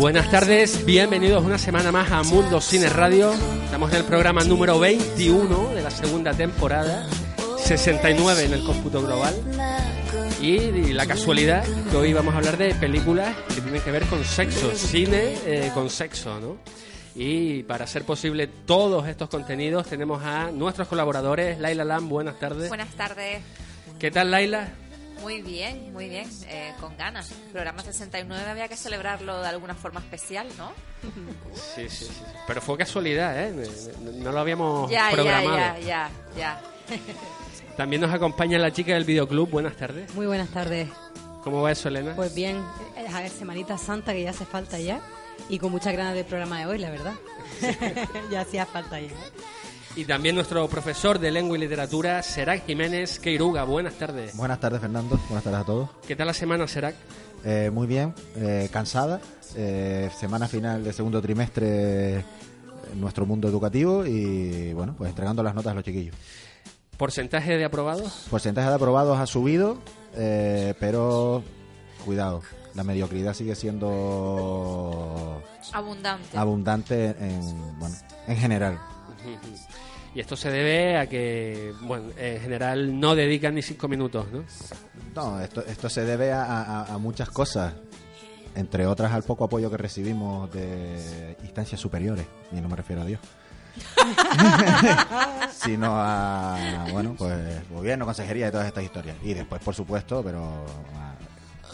Buenas tardes, bienvenidos una semana más a Mundo Cine Radio. Estamos en el programa número 21 de la segunda temporada, 69 en el cómputo global. Y, la casualidad que hoy vamos a hablar de películas que tienen que ver con sexo, cine eh, con sexo, ¿no? Y para hacer posible todos estos contenidos tenemos a nuestros colaboradores, Laila Lam, buenas tardes. Buenas tardes. ¿Qué tal, Laila? Muy bien, muy bien, eh, con ganas. Programa 69 había que celebrarlo de alguna forma especial, ¿no? Sí, sí, sí. Pero fue casualidad, ¿eh? No lo habíamos ya, programado. Ya, ya, ya, ya. También nos acompaña la chica del videoclub. Buenas tardes. Muy buenas tardes. ¿Cómo va eso, Elena? Pues bien, a ver, Semanita Santa que ya hace falta ya y con muchas ganas del programa de hoy, la verdad. ya hacía falta ya. Y también nuestro profesor de lengua y literatura, Serac Jiménez Queiruga. Buenas tardes. Buenas tardes, Fernando. Buenas tardes a todos. ¿Qué tal la semana, Serac? Eh, muy bien, eh, cansada. Eh, semana final de segundo trimestre en nuestro mundo educativo y, bueno, pues entregando las notas a los chiquillos. ¿Porcentaje de aprobados? Porcentaje de aprobados ha subido, pero cuidado, la mediocridad sigue siendo abundante, abundante en, bueno, en general. Y esto se debe a que, bueno, en general no dedican ni cinco minutos, ¿no? No, esto, esto se debe a, muchas cosas, entre otras al poco apoyo que recibimos de instancias superiores, y no me refiero a Dios. sino a, bueno, pues gobierno, consejería y todas estas historias. Y después, por supuesto, pero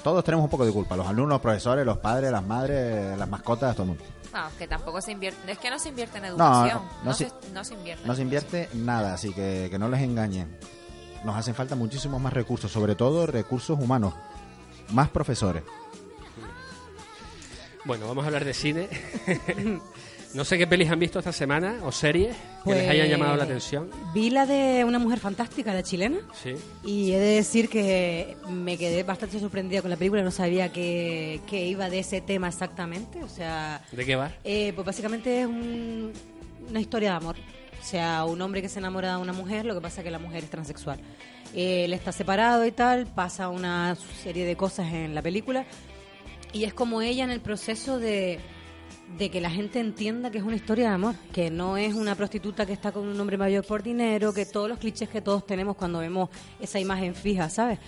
todos tenemos un poco de culpa, los alumnos, los profesores, los padres, las madres, las mascotas, todo el mundo. No, que tampoco se invierte. Es que no se invierte en educación. No, se, invierte. No se invierte nada, así que, que no les engañen. Nos hacen falta muchísimos más recursos, sobre todo recursos humanos. Más profesores. Bueno, vamos a hablar de cine. No sé qué pelis han visto esta semana o series que les hayan llamado la pues, atención. Vi la de una mujer fantástica, la chilena. Sí. Y he de decir que me quedé bastante sorprendida con la película. No sabía que, iba de ese tema exactamente. O sea. ¿De qué va? Eh, pues básicamente es una historia de amor. O sea, un hombre que se enamora de una mujer, lo que pasa es que la mujer es transexual. Él está separado y tal, pasa una serie de cosas en la película. Y es como ella en el proceso de de que la gente entienda que es una historia de amor, que no es una prostituta que está con un hombre mayor por dinero, que todos los clichés que todos tenemos cuando vemos esa imagen fija, ¿sabes?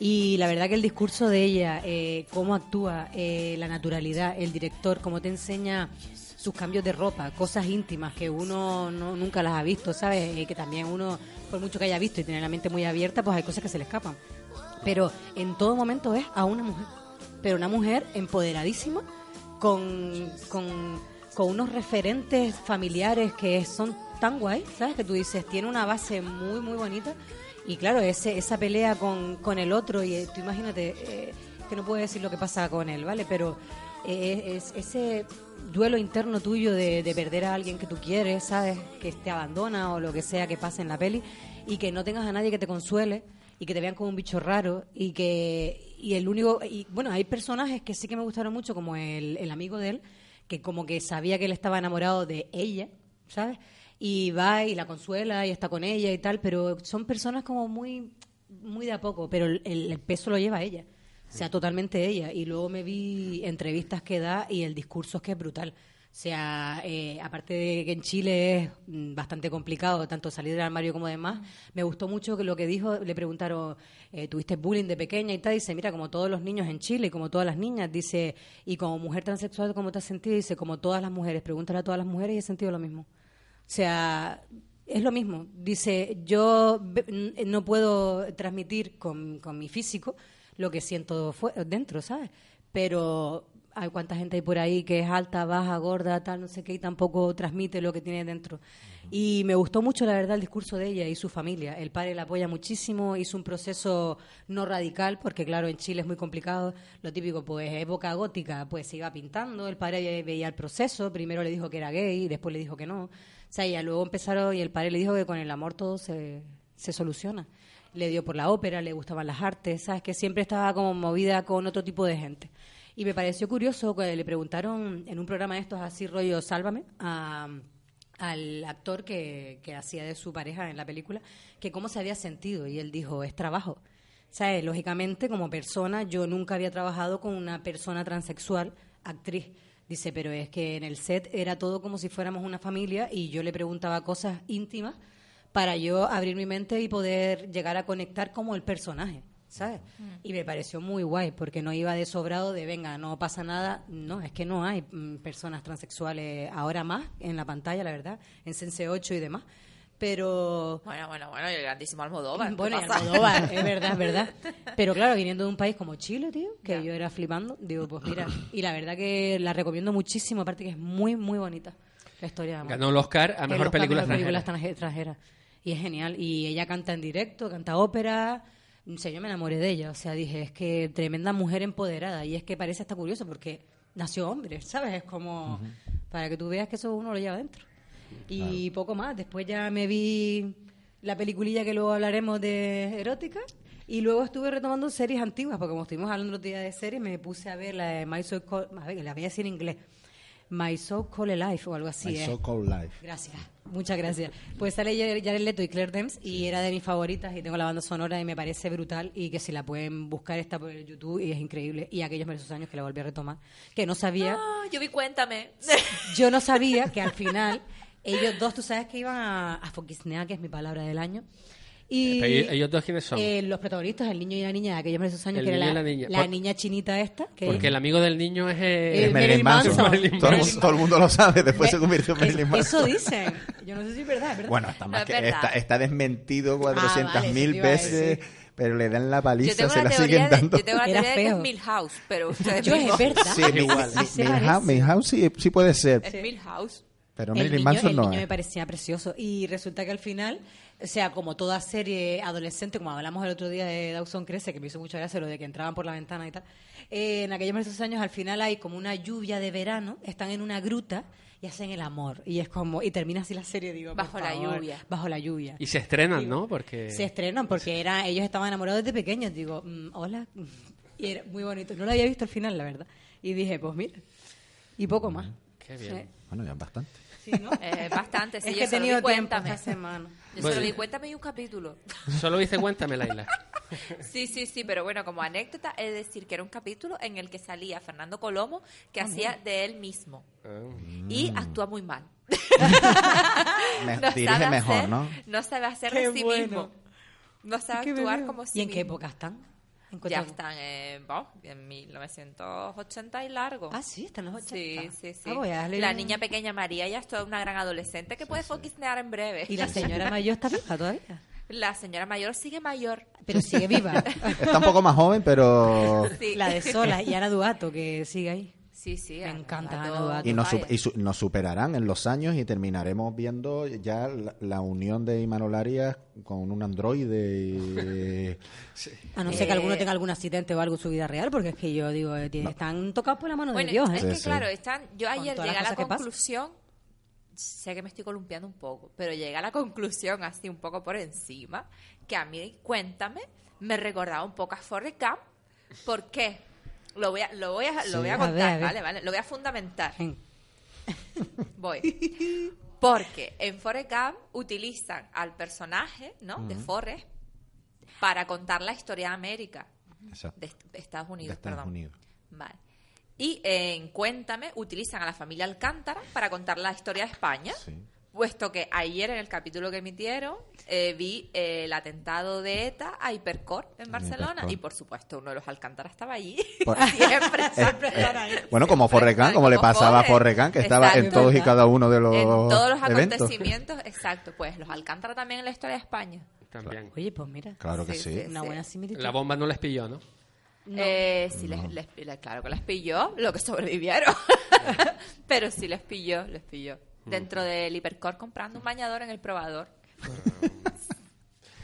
Y la verdad que el discurso de ella, eh, cómo actúa, eh, la naturalidad, el director, cómo te enseña sus cambios de ropa, cosas íntimas que uno nunca las ha visto, ¿sabes? Eh, que también uno, por mucho que haya visto y tiene la mente muy abierta, pues hay cosas que se le escapan. Pero en todo momento es a una mujer, pero una mujer empoderadísima con, con, unos referentes familiares que son tan guay, ¿sabes? Que tú dices, tiene una base muy, muy bonita. Y claro, ese, esa pelea con, con el otro, y eh, tú imagínate, eh, que no puedo decir lo que pasa con él, ¿vale? Pero eh, es, ese duelo interno tuyo de, de, perder a alguien que tú quieres, ¿sabes? Que te abandona o lo que sea que pase en la peli, y que no tengas a nadie que te consuele, y que te vean como un bicho raro, y que y el único y bueno hay personajes que sí que me gustaron mucho como el, el amigo de él que como que sabía que él estaba enamorado de ella sabes y va y la consuela y está con ella y tal pero son personas como muy muy de a poco pero el, el peso lo lleva ella o sea totalmente ella. Y luego me vi entrevistas que da y el discurso es que es brutal sea, eh, aparte de que en Chile es mm, bastante complicado tanto salir del armario como demás, me gustó mucho que lo que dijo, le preguntaron, eh, ¿tuviste bullying de pequeña y tal? Dice, mira, como todos los niños en Chile y como todas las niñas, dice, y como mujer transexual, ¿cómo te has sentido? Dice, como todas las mujeres, pregúntale a todas las mujeres y he sentido lo mismo. O sea, es lo mismo. Dice, yo no puedo transmitir con, con mi físico lo que siento dentro, ¿sabes? Pero hay cuánta gente hay por ahí que es alta, baja, gorda, tal, no sé qué, y tampoco transmite lo que tiene dentro. Y me gustó mucho, la verdad, el discurso de ella y su familia. El padre la apoya muchísimo, hizo un proceso no radical, porque claro, en Chile es muy complicado. Lo típico, pues, época gótica, pues se iba pintando, el padre veía el proceso, primero le dijo que era gay, después le dijo que no. O sea, ya luego empezaron y el padre le dijo que con el amor todo se, se soluciona. Le dio por la ópera, le gustaban las artes, ¿sabes? Que siempre estaba como movida con otro tipo de gente. Y me pareció curioso que le preguntaron en un programa de estos así rollo Sálvame al actor que, hacía de su pareja en la película que cómo se había sentido y él dijo es trabajo. ¿Sabes? Lógicamente como persona yo nunca había trabajado con una persona transexual actriz Dice, pero es que en el set era todo como si fuéramos una familia y yo le preguntaba cosas íntimas para yo abrir mi mente y poder llegar a conectar como el personaje, ¿sabes? Y me pareció muy guay porque no iba de sobrado de, venga, no pasa nada. No, es que no hay mm, personas transexuales ahora más en la pantalla, la verdad, en Sense 8 y demás. Pero Bueno, bueno, bueno, y el grandísimo Almodóvar. ¿qué bueno, y? Almodóvar, es verdad, es verdad. Pero claro, viniendo de un país como Chile, tío, que Ya. yo era flipando, digo, pues mira, y la verdad que la recomiendo muchísimo, aparte que es muy, muy bonita la historia de amor. Ganó el Oscar a mejor película extranjera. Y es genial. Y ella canta en directo, canta ópera. Sé, yo me enamoré de ella. O sea, dije, es que tremenda mujer empoderada. Y es que parece hasta curioso porque nació hombre, ¿sabes? Es como para que tú veas que eso uno lo lleva dentro. Y poco más. Después ya me vi la peliculilla que luego hablaremos de erótica. Y luego estuve retomando series antiguas, porque como estuvimos hablando otro día de series, me puse a ver la de My So Called, a ver, que la voy a decir en inglés. My So Called Life o algo así. My es. So Called Life. Gracias, muchas gracias. Pues sale Jared Leto y Claire Danes y era de mis favoritas y tengo la banda sonora y me parece brutal y que si la pueden buscar está por el YouTube y es increíble. Y aquellos meses años que la volví a retomar, que no sabía, Ah, yo vi Cuéntame. yo no sabía que al final ellos dos, tú sabes que iban a, a que es mi palabra del año. Y ¿ellos dos quiénes son? eh, los protagonistas, el niño y la niña de aquellos meses años, El que era la, y la niña. la niña chinita esta. Que Porque el amigo del niño es... eh, El Es Marilyn Manson. Manson. Marilyn Todo, el Manson. mundo- todo el mundo lo sabe, después se Ve- convirtió en es- Marilyn Manson. Eso dicen. Yo no sé si es verdad, es verdad. Bueno, está, más No es que, verdad. está, está desmentido 400.000 Ah, vale, a veces, pero le dan la paliza, se la siguen de, dando. yo tengo Era teoría de que es feo. Milhouse, pero ustedes Yo es verdad. Sí, Mil- Igual. Sí se Milhouse. Milhouse sí, sí puede ser, Es Milhouse. pero el Marilyn niño, Manson el no niño es. me parecía precioso. Y resulta que al final, o sea, como toda serie adolescente, como hablamos el otro día de Dawson Crece, que me hizo mucha gracia lo de que entraban por la ventana y tal, eh, en aquellos esos años al final hay como una lluvia de verano, están en una gruta y hacen el amor. Y es como, y termina así la serie, digo, por Bajo la favor, lluvia. Bajo la lluvia. Y se estrenan, ¿no? Porque... Se estrenan porque era, ellos estaban enamorados desde pequeños. Digo, mm, hola. Y era muy bonito. No lo había visto al final, la verdad. Y dije, pues mira. Y poco más. Qué bien. Bueno, ya es bastante. Sí, ¿no? Eh, bastante, sí, es yo que he tenido tiempo Cuéntame. esta semana. Yo Bueno. solo di Cuéntame y un capítulo. Solo dice cuéntame, Laila. Sí, sí, sí, pero bueno, como anécdota es decir que era un capítulo en el que salía Fernando Colomo que hacía de él mismo y actúa muy mal. Me- No dirige sabe mejor, hacer- ¿no? No sabe hacer Qué de sí bueno. mismo. No sabe Qué actuar bebé. como sí ¿Y en qué época están? ¿En Ya están en, bueno, en 1980 y largo. Ah, sí, están los 80. Sí, sí, sí. Ah, La niña pequeña María ya es toda una gran adolescente que puede foquisnear en breve. ¿Y la señora mayor está viva todavía? La señora mayor sigue mayor. Pero sigue viva. Está un poco más joven, pero... Sí. La de Sola y Ana Duato, que sigue ahí. Sí, sí. Me encanta. Y nos, y su- nos superarán en los años y terminaremos viendo ya la, la unión de Imanol Arias con un androide. y- A no ser que Eh, alguno tenga algún accidente o algo en su vida real, porque es que yo digo, eh, están tocados por la mano Bueno, de Dios, ¿eh? es que sí. claro, están, yo ayer llegué a la conclusión, sé que me estoy columpiando un poco, pero llegué a la conclusión así un poco por encima, que a mí, cuéntame, me recordaba un poco a Forrest Gump. ¿Por qué? Lo voy a, lo voy a, lo voy a contar, ver, a ver. ¿vale? ¿vale? Lo voy a fundamentar. Voy. Porque en Forrest Gump utilizan al personaje, ¿no? De Forrest para contar la historia de América. Exacto, De est- de Estados de Unidos, Estados perdón. Unidos. Vale. Y en Cuéntame utilizan a la familia Alcántara para contar la historia de España. Sí. Puesto que ayer en el capítulo que emitieron eh, vi eh, el atentado de ETA a Hipercor en Barcelona Hipercor. y por supuesto uno de los Alcántara estaba allí. Por- siempre, siempre están ahí. Bueno, como Gump, como le pasaba a Gump, que estaba en todos y cada uno de los En todos los eventos. acontecimientos, exacto. Pues los Alcántara también en la historia de España. También. Oye, pues mira, Claro que Sí, sí. sí. una buena similitud. La bomba no les pilló, ¿no? Eh, sí, les, les- les- claro que les pilló, lo que sobrevivieron. Pero sí les pilló, les pilló. Dentro del hipercor comprando un bañador en el probador.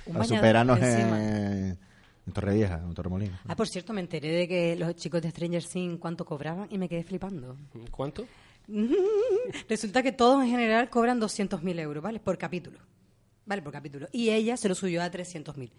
Un Para superarnos en, en Torrevieja, en Torremolinos. Ah, por cierto, me enteré de que los chicos de Stranger Things cuánto cobraban y me quedé flipando. ¿Cuánto? Resulta que todos en general cobran 200.000 euros, ¿vale? Por capítulo. ¿Vale? Por capítulo. Y ella se lo subió a 300.000.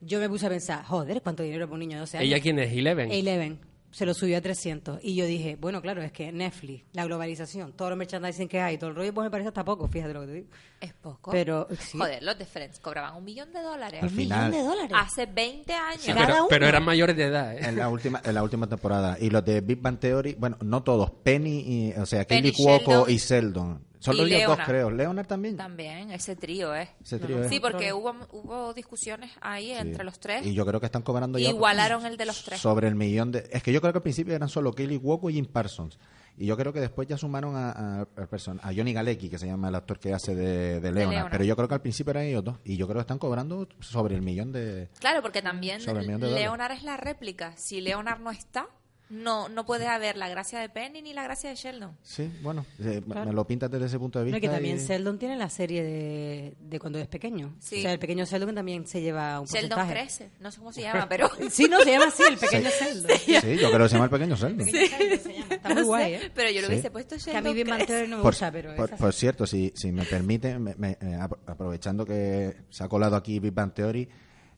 Yo me puse a pensar, joder, ¿cuánto dinero para un niño de 12 años? ¿Ella quién es? ¿Eleven? Eleven. Se lo subió a 300. Y yo dije, bueno, claro, es que Netflix, la globalización, todo el merchandising que hay, todo el rollo, pues me parece hasta poco, fíjate lo que te digo. Es poco. Pero, sí. Joder, los de Friends cobraban un millón de dólares. Al final, millón de dólares. Hace 20 años. Sí, Cada pero, uno. pero eran mayores de edad, ¿eh? en la última en la última temporada y los de Big Bang Theory bueno no todos Penny y o sea Penny, Kelly Cuoco y Sheldon solo Y ellos dos creo Leonard también También, ese trío, ¿eh? Ese trío, ¿eh? Sí, porque hubo, hubo discusiones ahí Sí. entre los tres. y yo creo que están cobrando ya Igualaron el de los tres. sobre el millón de es que yo creo que al principio eran solo Kelly Cuoco y Jim Parsons y yo creo que después ya sumaron a, a, a Johnny Galecki que se llama el actor que hace de, de Leonard Leonard. pero yo creo que al principio eran ellos dos y yo creo que están cobrando sobre el millón de Claro, porque también Sobre el millón de dólares. Leonard es la réplica. Si Leonard no está, no no puede haber la gracia de Penny ni la gracia de Sheldon. sí bueno eh, me- Claro. me lo pintas desde ese punto de No, vista y que también y- Sheldon tiene la serie de, de cuando es pequeño. Sí. O sea, el pequeño Sheldon también se lleva un Sheldon porcentaje. crece, no sé cómo se llama, pero Sí, no, se llama así, el pequeño Sheldon. sí yo creo que se llama el pequeño Sheldon Está muy guay, ¿eh? pero yo lo Sí. hubiese puesto Que a Sheldon mí. Theory no me Por, gusta, pero por- por cierto, si, si me permite, me- me- eh, ap- aprovechando que se ha colado aquí Big Bang Theory,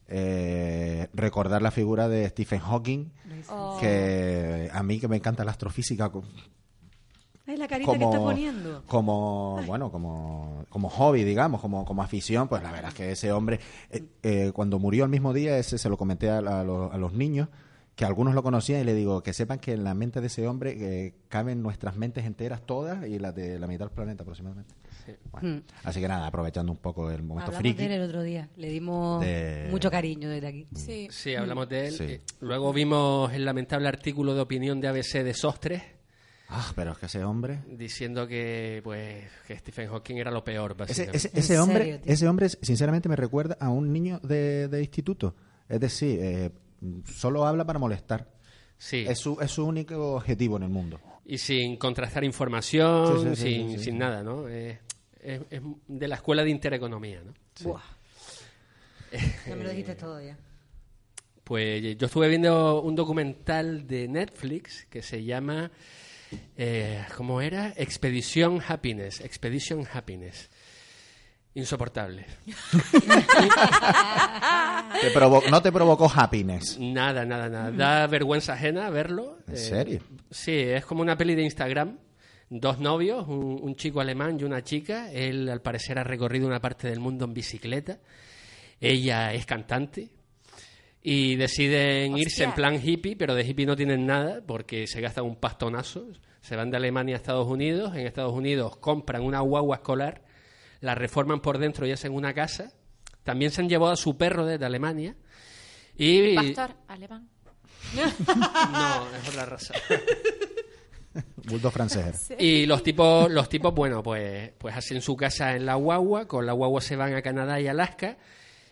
eh, recordar la figura de Stephen Hawking, Oh. que a mí que me encanta la astrofísica co- Ay, la carita que está como, poniendo. como bueno, como, como hobby, digamos, como, como afición, pues la verdad es que ese hombre, eh, eh, cuando murió el mismo día, ese se lo comenté a, a los, a los niños, que algunos lo conocían y le digo que sepan que en la mente de ese hombre eh, caben nuestras mentes enteras todas y las de la mitad del planeta aproximadamente. Bueno, Mm. Así que nada, aprovechando un poco el momento Hablamos de él friki. el otro día. Le dimos De- mucho cariño desde aquí. Sí. Sí, hablamos de él. Sí. Eh, Luego vimos el lamentable artículo de opinión de ABC de Sostres Ah, pero es que ese hombre... diciendo que pues que Stephen Hawking era lo peor, Ese, básicamente. ese, ¿En ese hombre, serio, ese hombre, sinceramente, me recuerda a un niño de, de instituto. Es decir, eh, solo habla para molestar. Sí. Es su, es su único objetivo en el mundo. Y sin contrastar información, Sí, sí, sí, sin, sí, sí. sin nada, ¿no? Es, es- es de la escuela de intereconomía, ¿no? Buah. Ya me lo dijiste todo ya. Pues yo estuve viendo un documental de Netflix que se llama, eh, ¿cómo era? Expedition Happiness. Expedition Happiness. Insoportable. Te provo- no te provocó happiness. Nada, nada, nada. Da vergüenza ajena verlo. ¿En Eh, serio? Sí, es como una peli de Instagram. Dos novios, un, un chico alemán y una chica. Él, al parecer, ha recorrido una parte del mundo en bicicleta. Ella es cantante. Y deciden irse en plan hippie, pero de hippie no tienen nada porque se gastan un pastonazo. Se van de Alemania a Estados Unidos. En Estados Unidos compran una guagua escolar, la reforman por dentro y hacen una casa. También se han llevado a su perro desde Alemania. Y, Pastor alemán. no, es otra raza. Bulldog francés. Y los tipos, los tipos, bueno, pues, pues hacen su casa en la guagua, con la guagua se van a Canadá y Alaska.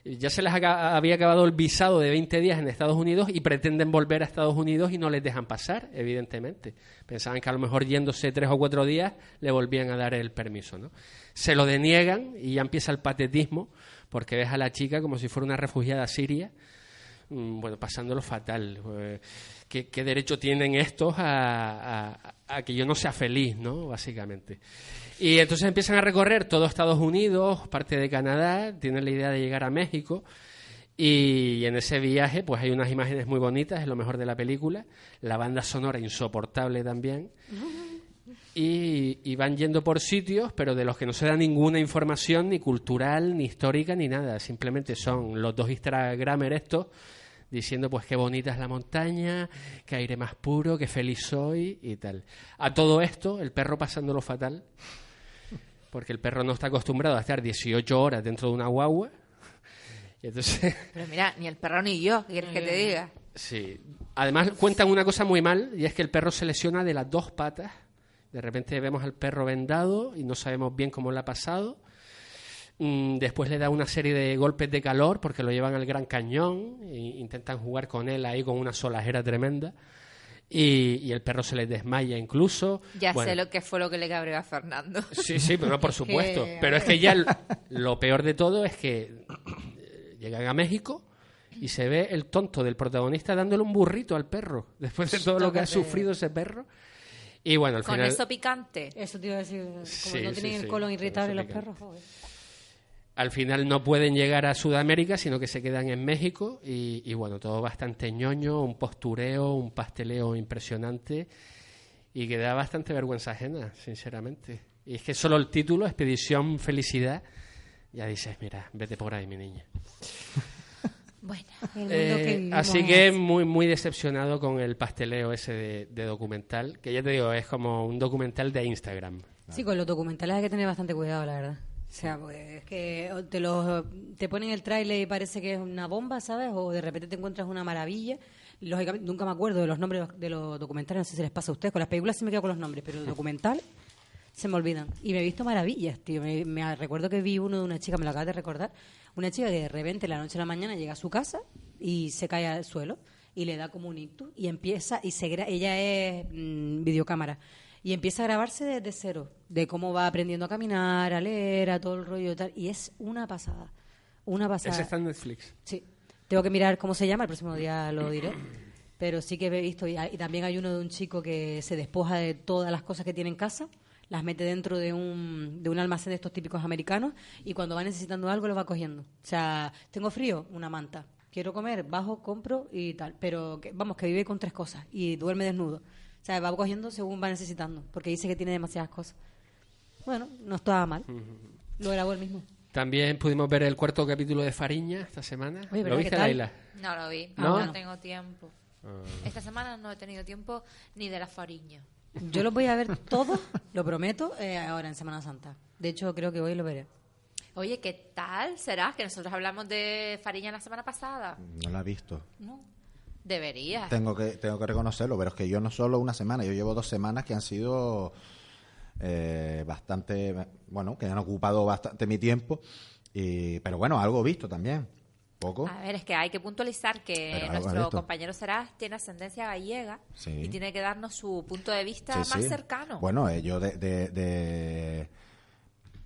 Ya se les había acabado el visado de 20 días en Estados Unidos y pretenden volver a Estados Unidos y no les dejan pasar, evidentemente. Pensaban que a lo mejor yéndose tres o cuatro días le volvían a dar el permiso, ¿no? Se lo deniegan y ya empieza el patetismo porque ves a la chica como si fuera una refugiada siria bueno, pasándolo fatal. Eh, ¿Qué, derecho tienen estos a que yo no sea feliz, no? Básicamente. Y entonces empiezan a recorrer todo Estados Unidos, parte de Canadá, tienen la idea de llegar a México. Y en ese viaje, pues hay unas imágenes muy bonitas, es lo mejor de la película. La banda sonora insoportable también. Y, y van yendo por sitios, pero de los que no se da ninguna información, ni cultural, ni histórica, ni nada. Simplemente son los dos Instagramers estos diciendo pues qué bonita es la montaña, qué aire más puro, qué feliz soy y tal. A todo esto, el perro pasándolo fatal, porque el perro no está acostumbrado a estar 18 horas dentro de una guagua. Y entonces Pero mira, ni el perro ni yo, ¿qué quieres que te diga? Sí. Además cuentan una cosa muy mal y es que el perro se lesiona de las dos patas. De repente vemos al perro vendado y no sabemos bien cómo le ha pasado. Mm, Después le da una serie de golpes de calor porque lo llevan al Gran Cañón e intentan jugar con él ahí con una solajera tremenda. Y, y el perro se le desmaya incluso. Ya Bueno, sé lo que fue lo que le cabreó a Fernando. Sí, sí, pero por supuesto. que- Pero es que ya l- lo peor de todo es que eh, llegan a México y se ve el tonto del protagonista dándole un burrito al perro después de todo lo que ha sufrido ese perro. Y bueno, al Con final eso picante. Eso te iba a decir, como Sí, no sí, tienen sí, el colon irritable los picante. perros, joder. al final no pueden llegar a Sudamérica, sino que se quedan en México y, y bueno, todo bastante ñoño, un postureo, un pasteleo impresionante y que da bastante vergüenza ajena, sinceramente. Y es que solo el título, Expedición Felicidad, ya dices, mira, vete por ahí, mi niña. Bueno, El mundo Eh, que así que muy muy decepcionado con el pasteleo ese de, de documental, que ya te digo, es como un documental de Instagram. Sí, con los documentales hay que tener bastante cuidado, la verdad. O sea, pues es que te, los, te ponen el tráiler y parece que es una bomba, ¿sabes? O de repente te encuentras una maravilla. Lógicamente, nunca me acuerdo de los nombres de los documentales, no sé si les pasa a ustedes. Con las películas sí me quedo con los nombres, pero el documental se me olvidan. Y me he visto maravillas, tío. Me, me- recuerdo que vi uno de una chica, me lo acabas de recordar, una chica que de repente, la noche a la mañana, llega a su casa y se cae al suelo y le da como un ictus y empieza, y se gra- ella es mm, videocámara, y empieza a grabarse desde cero, de cómo va aprendiendo a caminar, a leer, a todo el rollo y tal. Y es una pasada, una pasada. Ese está en Netflix. Sí. Tengo que mirar cómo se llama, el próximo día lo diré. Pero sí que he visto, y, hay- y también hay uno de un chico que se despoja de todas las cosas que tiene en casa, las mete dentro de un, de un almacén de estos típicos americanos, y cuando va necesitando algo lo va cogiendo. O sea, tengo frío, una manta. Quiero comer, bajo, compro y tal. Pero que, vamos, que vive con tres cosas y duerme desnudo. O sea, va cogiendo según va necesitando, porque dice que tiene demasiadas cosas. Bueno, no estaba mal. Lo grabó él mismo. También pudimos ver el cuarto capítulo de Fariña esta semana. ¿Lo ¿Qué viste? Laila? no lo vi. ¿No? No, Ah. tengo tiempo. Esta semana no he tenido tiempo ni de la fariña. Yo los voy a ver todos, lo prometo, eh, ahora en Semana Santa. De hecho, creo que hoy lo veré. Oye, ¿qué tal será? Que nosotros hablamos de fariña la semana pasada. No la he visto. No. Deberías. Tengo que, tengo que reconocerlo, pero es que yo no solo una semana, yo llevo dos semanas que han sido eh, bastante, bueno, que han ocupado bastante mi tiempo, y, pero bueno, algo visto también, poco. A ver, es que hay que puntualizar que Pero nuestro compañero Serás tiene ascendencia gallega Sí. y tiene que darnos su punto de vista Sí, más sí. cercano. Bueno, eh, yo de, de, de-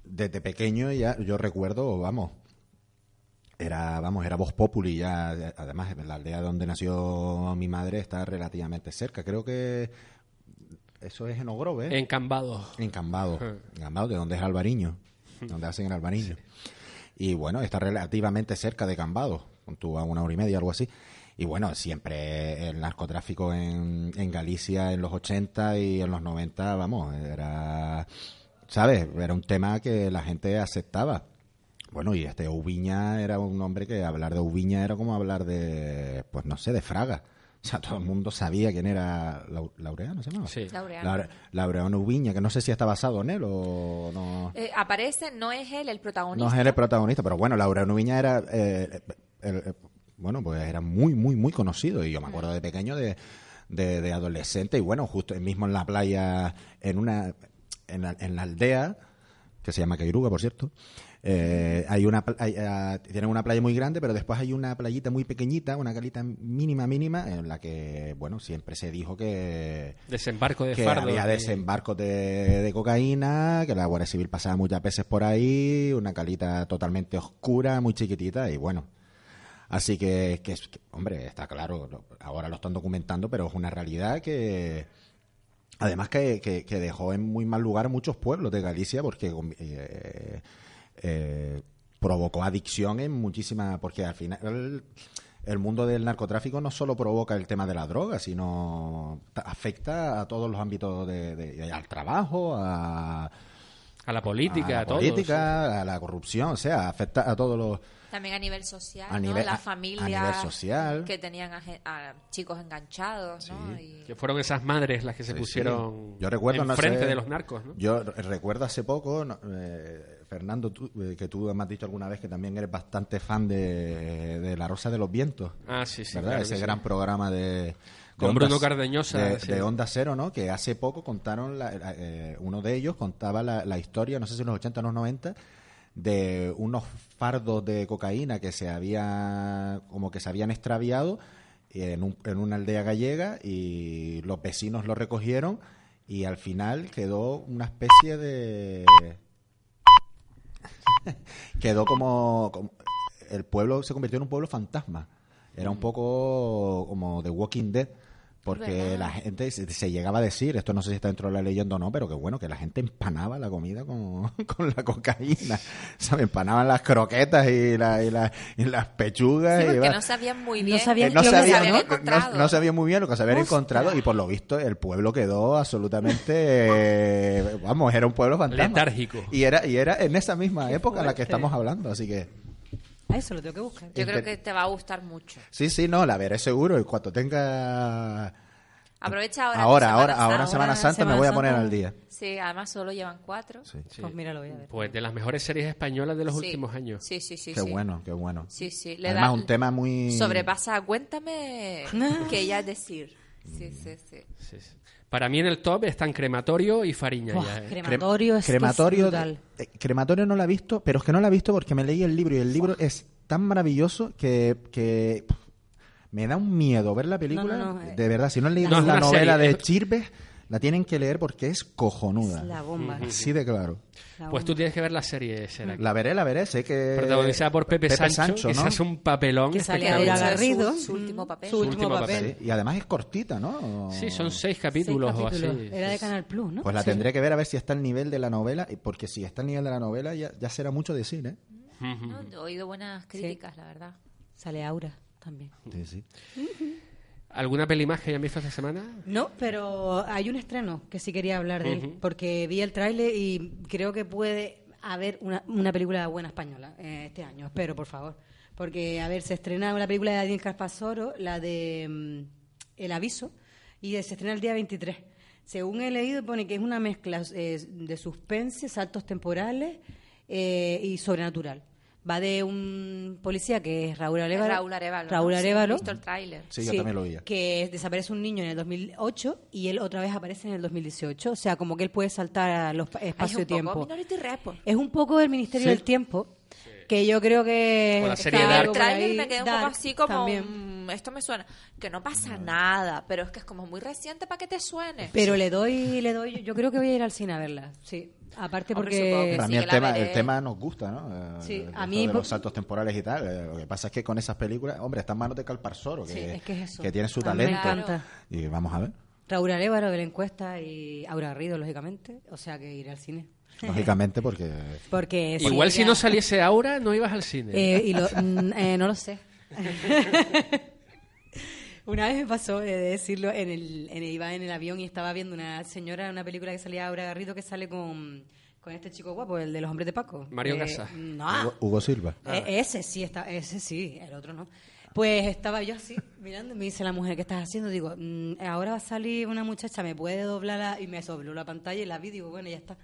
desde pequeño ya, yo recuerdo, vamos, era, vamos, era Voz Populi ya, además la aldea donde nació mi madre está relativamente cerca, creo que eso es en Ogrove, ¿eh? En Cambado. En Cambado, en Cambado, de donde es Albariño, donde hacen el Albariño. Y bueno, está relativamente cerca de Cambado, tú a una hora y media, algo así. Y bueno, siempre el narcotráfico en, en Galicia en los 80 y en los 90, vamos, era, ¿sabes? Era un tema que la gente aceptaba. Bueno, y este Ubiña era un hombre que hablar de Ubiña era como hablar de, pues no sé, de Fraga. O sea, todo el mundo sabía quién era Lau- Laureano, ¿se llamaba? Sí. Laureano. Laure- Laureano Ubiña, que no sé si está basado en él o no. Eh, aparece, no es él el protagonista. No es él el protagonista, pero bueno, Laureano Ubiña era, eh, el- el- bueno, pues era muy, muy, muy conocido y yo me acuerdo de pequeño de, de, de adolescente y bueno, justo mismo en la playa, en una, en la, en la aldea, que se llama Cairuga, por cierto, eh, hay una, hay, ah, tienen una playa muy grande, pero después hay una playita muy pequeñita, una calita mínima, mínima, en la que, bueno, siempre se dijo que, Desembarco de que fardo. había de- desembarcos de, de cocaína, que la Guardia Civil pasaba muchas veces por ahí, una calita totalmente oscura, muy chiquitita, y bueno. Así que, que, hombre, está claro, ahora lo están documentando, pero es una realidad que, además que, que- que dejó en muy mal lugar muchos pueblos de Galicia, porque eh, eh, provocó adicción en muchísimas, porque al final el, el mundo del narcotráfico no solo provoca el tema de la droga, sino ta- afecta a todos los ámbitos de, de- al trabajo, a, A la política, a a, la todos. política, a la corrupción, o sea, afecta a todos los También a nivel social, A ¿no? nivel- a- la a familia nivel social. que tenían a, chicos enganchados, ¿no? Y- Que fueron esas madres las que se Sí, pusieron sí. Yo recuerdo, no enfrente sé, de los narcos, ¿no? Yo re- recuerdo hace poco, no, eh, Fernando, tú, eh, que tú me has dicho alguna vez que también eres bastante fan de, de La Rosa de los Vientos. Ah, sí, sí. ¿verdad? claro Ese sí. gran programa de, Con Onda- Bruno Cardeñosa, de, sí. de Onda Cero, ¿no? Que hace poco contaron, la- eh, uno de ellos contaba la, la historia, no sé si en los 80 o los 90, de unos fardos de cocaína que se había, como que se habían extraviado en, un- en una aldea gallega y los vecinos lo recogieron y al final quedó una especie de quedó como, como- el pueblo se convirtió en un pueblo fantasma. Era un poco como The Walking Dead Porque ¿Verdad? la gente se, se llegaba a decir, esto no sé si está dentro de la leyenda o no, pero que bueno, que la gente empanaba la comida con, con la cocaína. ¿Sabes? Empanaban las croquetas y, la- y, la- y las pechugas. Sí, y porque va- no sabían muy No bien. sabían Eh, no, lo que sabía, habían ¿no? encontrado. No- no sabía muy bien lo que se habían encontrado y por lo visto el pueblo quedó absolutamente, eh, vamos, era un pueblo fantasma. Letárgico. Y era, y era en esa misma época en la que estamos hablando, así que... A eso lo tengo que buscar. Yo creo Inter- que te va a gustar mucho. Sí, sí, no, la veré seguro y cuando tenga... Aprovecha ahora. Ahora, ahora, Semana ahora Santa. Semana Santa me voy a poner Santa. al día. Sí, además solo llevan cuatro. Sí. Sí. Pues mira, lo voy a ver. Pues de las mejores series españolas de los Sí. últimos años. Sí, sí, sí. qué sí. bueno, qué bueno. Sí, sí. Le Además, da- un tema muy... Sobrepasa, cuéntame que ya es decir. Sí, sí, sí. Para mí en el top están Crematorio y Fariña. Ya, ¿eh? Crem- crematorio es que es crematorio, brutal. eh, crematorio no la he visto, pero es que no la he visto porque me leí el libro y el libro es tan maravilloso que, que pff, me da un miedo ver la película. No, no, no, eh. de verdad, si no han leído la novela serie. de Chirves, la tienen que leer porque es cojonuda. Es la bomba. Sí de claro. La Pues tú tienes que ver la serie será La veré, la veré, sé que... protagonizada por Pepe, Sancho, que ¿no? hace un papelón Que sale es Garrido. su- su último papel. Su Su último último papel. Sí, y además es cortita, ¿no? Sí, son seis Seis capítulos, o capítulos. así. Era de Sí, Canal Plus, ¿no? Pues la Sí. tendré que ver a ver si está al nivel de la novela, y- porque si está al nivel de la novela ya, ya será mucho decir, ¿eh? No, he oído buenas críticas, la verdad. Sale Aura también. Sí, sí. ¿Alguna peli más que hayan visto esta semana? No, pero hay un estreno que sí quería hablar de él, porque vi el tráiler y creo que puede haber una, una película buena española eh, este año, espero, por favor. Porque, a ver, se estrena una película de Daniel Carpasoro, la de mm, El Aviso, y se estrena el día 23. Según he leído, pone que es una mezcla eh, de suspense, saltos temporales eh, y sobrenatural. Va de un policía que es Raúl Arevalo. Raúl Arevalo. Raúl. Sí, Arevalo. visto el tráiler. Sí, yo también lo oía. Que desaparece un niño en el 2008 y él otra vez aparece en el 2018. O sea, como que él puede saltar a los espacio-tiempo. Es un poco el Ministerio Sí. del Tiempo, que yo creo que... O la el tráiler me quedé un poco así como también. Esto me suena que no pasa nada pero es que es como muy reciente para que te suene Pero le doy, le doy, yo creo que voy a ir al cine a verla, sí. Aparte porque... supongo que Para sí, mí el tema, el tema nos gusta, ¿no? Eh, Sí, a mí de los saltos temporales y tal. eh, Lo que pasa es que con esas películas, hombre, está en manos de Calparsoro, que, Sí, es que es eso. que tiene su A mí me talento. encanta. Y vamos a ver. Raúl Arevalo de la encuesta y Aura Garrido, lógicamente. O sea que iré al cine. Lógicamente, porque Porque sí, Igual si ya- no saliese Aura, no ibas al cine. Eh, y lo- mm, eh, no lo sé. Una vez me pasó, de decirlo, en el, en el- iba en el avión y estaba viendo una señora, una película que salía Aura Garrido que sale con, con este chico guapo, el de los hombres de Paco. Mario Eh, Casas. No, Hugo, Hugo Silva. eh, ese sí, está, ese sí, el otro no. Pues estaba yo así, mirando, y me dice la mujer, ¿qué estás haciendo? Digo, "Mm, ahora va a salir una muchacha, ¿me puede doblar la...? Y me dobló la pantalla y la vi, digo, bueno, ya está.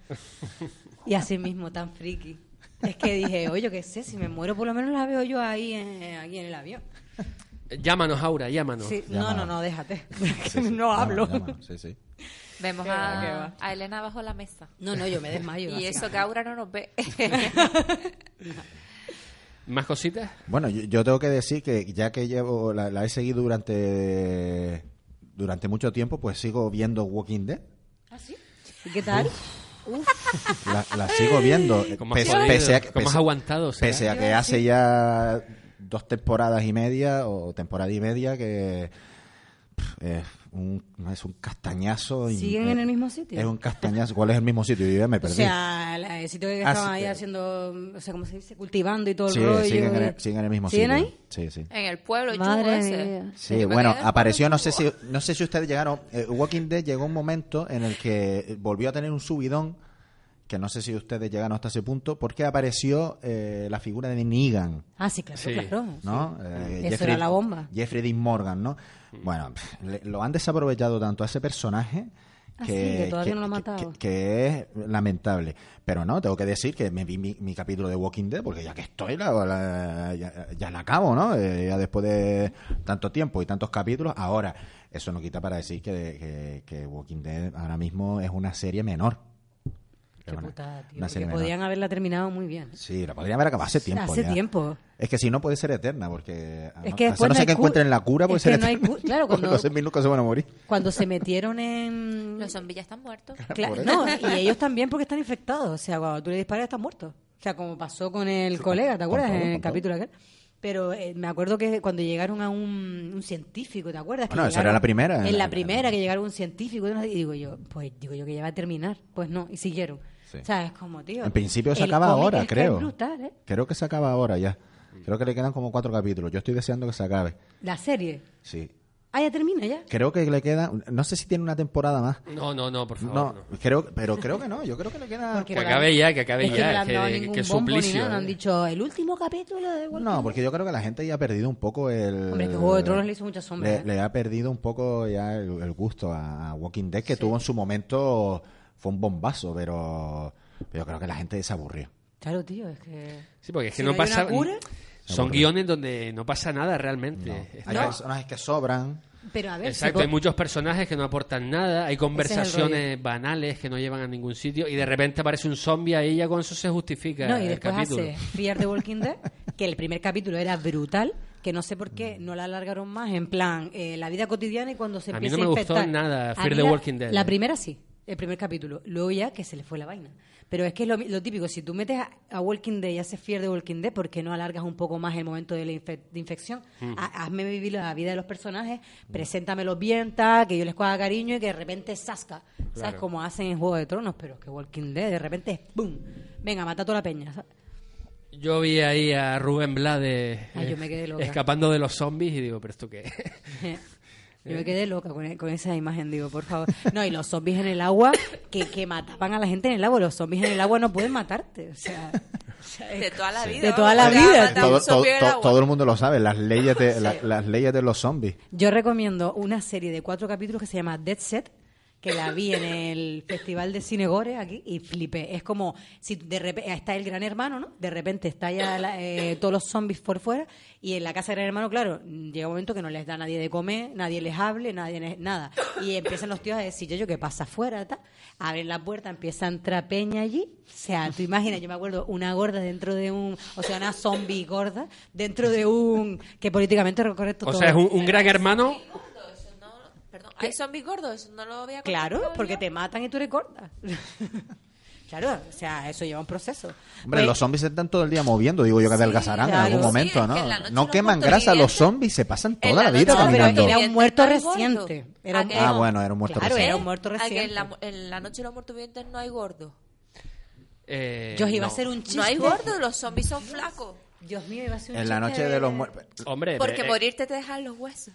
Y así mismo, tan friki. Es que dije, oye, qué sé, si me muero por lo menos la veo yo ahí, en- aquí en el avión. Llámanos, Aura, llámanos. Sí, no, no, no, déjate. Sí, sí. no hablo. llama, sí, sí. vemos a, Elena bajo la mesa No, no, yo me desmayo. y eso que Aura no nos ve ¿Más cositas? Bueno, yo, yo tengo que decir que ya que llevo la, la he seguido durante durante mucho tiempo, pues sigo viendo Walking Dead. ¿Ah, sí? ¿Y qué tal? La, la sigo viendo. ¿Cómo has pese, a, que- ¿Cómo has pese- aguantado? será? pese a que hace ya dos temporadas y media o temporada y media que pff, es un, es un castañazo. y- ¿Siguen en el mismo sitio? Es un castañazo. ¿Cuál es el mismo sitio? Yo ya me O perdí. sea, la- el sitio que Ah, estaban sí, ahí eh. haciendo, o sea, ¿cómo se dice? Cultivando y todo el sí, rollo. siguen, en el, siguen en el mismo ¿Siguen sitio. ahí? Sí, sí. en el pueblo el Madre ese mía. Sí, bueno, el apareció, no sé si no sé si ustedes llegaron, eh, Walking Dead llegó un momento en el que volvió a tener un subidón, que no sé si ustedes llegaron hasta ese punto, porque apareció eh, la figura de Negan, Ah, sí, claro, Sí. claro. ¿no? sí. Eh, Eso era la bomba. Jeffrey Dean Morgan, ¿no? Bueno, pff, le- lo han desaprovechado tanto a ese personaje Ah, que, sí, que todavía no lo han que- matado. que- que es lamentable. Pero no, tengo que decir que me vi mi, mi capítulo de Walking Dead, porque ya que estoy, la, la- ya, ya la acabo, ¿no? Eh, ya después de tanto tiempo y tantos capítulos. Ahora, eso no quita para decir que, que, que Walking Dead ahora mismo es una serie menor. Qué una- putada, tío. una serie podían haberla terminado muy bien. Sí, la podrían haber acabado hace tiempo. Hace ya. tiempo. Es que si no puede ser eterna, porque a Es que después no no sé que cu- encuentren la cura, puede es ser que no hay eterna. cu- claro, cuando- los zombies nunca se van a morir. Cuando se metieron en... los zombies ya están muertos Cla- Por eso. no, y ellos también porque están infectados. O sea, cuando tú le disparas están muertos. O sea, como pasó con el colega, ¿te acuerdas? todo, en el todo. capítulo aquel. Pero eh, me acuerdo que cuando llegaron a un, un científico, ¿te acuerdas? Que Bueno, esa llegaron- era la primera, En la la- primera que llegaron un científico y digo yo, pues digo yo que ya va a terminar. Pues no, y siguieron. Sí. O sea, es como, tío. En principio se acaba ahora, es que creo. Es brutal, ¿eh? Creo que se acaba ahora ya. Creo que le quedan como cuatro capítulos. Yo estoy deseando que se acabe. La serie. Sí. Ah, ya termina ya. Creo que le queda, no sé si tiene una temporada más. No, no, no, por favor. No, no. creo, pero creo que no. Yo creo que le queda. Porque Que no acabe ya, que acabe es que ya, no que- que ni suplicio, nada, no eh. han dicho el último capítulo de Walking No, Dead". porque yo creo que la gente ya ha perdido un poco el. Hombre, que Juego de Tronos le hizo mucha sombra, Le, ¿eh? le ha perdido un poco ya el, el gusto a, Walking Dead, que tuvo en su momento. Fue un bombazo, pero. Pero creo que la gente se aburrió. Claro, tío, es que... Sí, porque es que Si no, no hay pasa. una cura- Son guiones donde no pasa nada realmente. No. Hay personajes que sobran. Pero a ver, Exacto, si hay muchos personajes que no aportan nada, hay conversaciones banales que no llevan a ningún sitio y de repente aparece un zombie ahí y ya con eso se justifica No, y el después capítulo. hace Fear the Walking Dead, que el primer capítulo era brutal, que no sé por qué no la alargaron más, en plan, eh, la vida cotidiana y cuando se A mí empieza no me a gustó nada A Fear mí the la- Walking Dead, La eh. primera sí, el primer capítulo. Luego ya que se le fue la vaina. Pero es que es lo, lo típico, si tú metes a, a Walking Dead y haces Fear the Walking Dead, ¿por qué no alargas un poco más el momento de la infe- de infección? Mm. Ha- Hazme vivir la vida de los personajes, preséntamelos bien, ta, que yo les coja cariño y que de repente sasca, ¿sabes? Como hacen en Juego de Tronos, pero que Walking Dead de repente es ¡boom! Venga, mata a toda la peña, ¿sabes? Yo vi ahí a Rubén Blades escapando de los zombies y digo, pero esto qué. Yo me quedé loca con, con esa imagen, digo, por favor. No, y los zombies en el agua, que, que mataban a la gente en el agua. Los zombies en el agua no pueden matarte. O sea, De toda la vida. De toda la vida. Todo, todo- todo- el mundo lo sabe, las leyes de, la- las leyes de los zombies. Yo recomiendo una serie de cuatro capítulos que se llama Dead Set, que la vi en el Festival de Cine Gore aquí y flipé. Es como si de repente está el gran hermano, ¿no? De repente está ya la- eh, todos los zombies por fuera y en la casa del gran hermano, claro, llega un momento que no les da nadie de comer, nadie les hable, nadie les- nada. Y empiezan los tíos a decir, yo, yo, ¿qué pasa afuera? Abren la puerta, empieza a entrar peña allí. O sea, tú imaginas, yo me acuerdo, una gorda dentro de un, o sea, una zombie gorda dentro de un, que políticamente es correcto O todo. sea, es un, un gran hermano. Gordo, Perdón, ¿hay zombies gordos? No lo había Claro, porque te matan y tú eres gorda. claro, o sea, eso lleva un proceso. Hombre, Pues, los zombies se están todo el día moviendo, digo yo que adelgazarán en algún Sí, momento, es ¿no? que No queman grasa, los zombies se pasan toda la la vida pero caminando. era un muerto gordo. reciente. Era un- Aquel- Ah, bueno, era un muerto Claro, reciente. era un muerto ¿A que reciente. en, la, en la noche de los muertos vivientes no hay gordos. eh, Yo iba no. a hacer un chiste. No hay gordos, los zombies son flacos. Dios mío, iba a hacer un En la noche de los muertos. Hombre, Porque eh, morirte te dejan los huesos.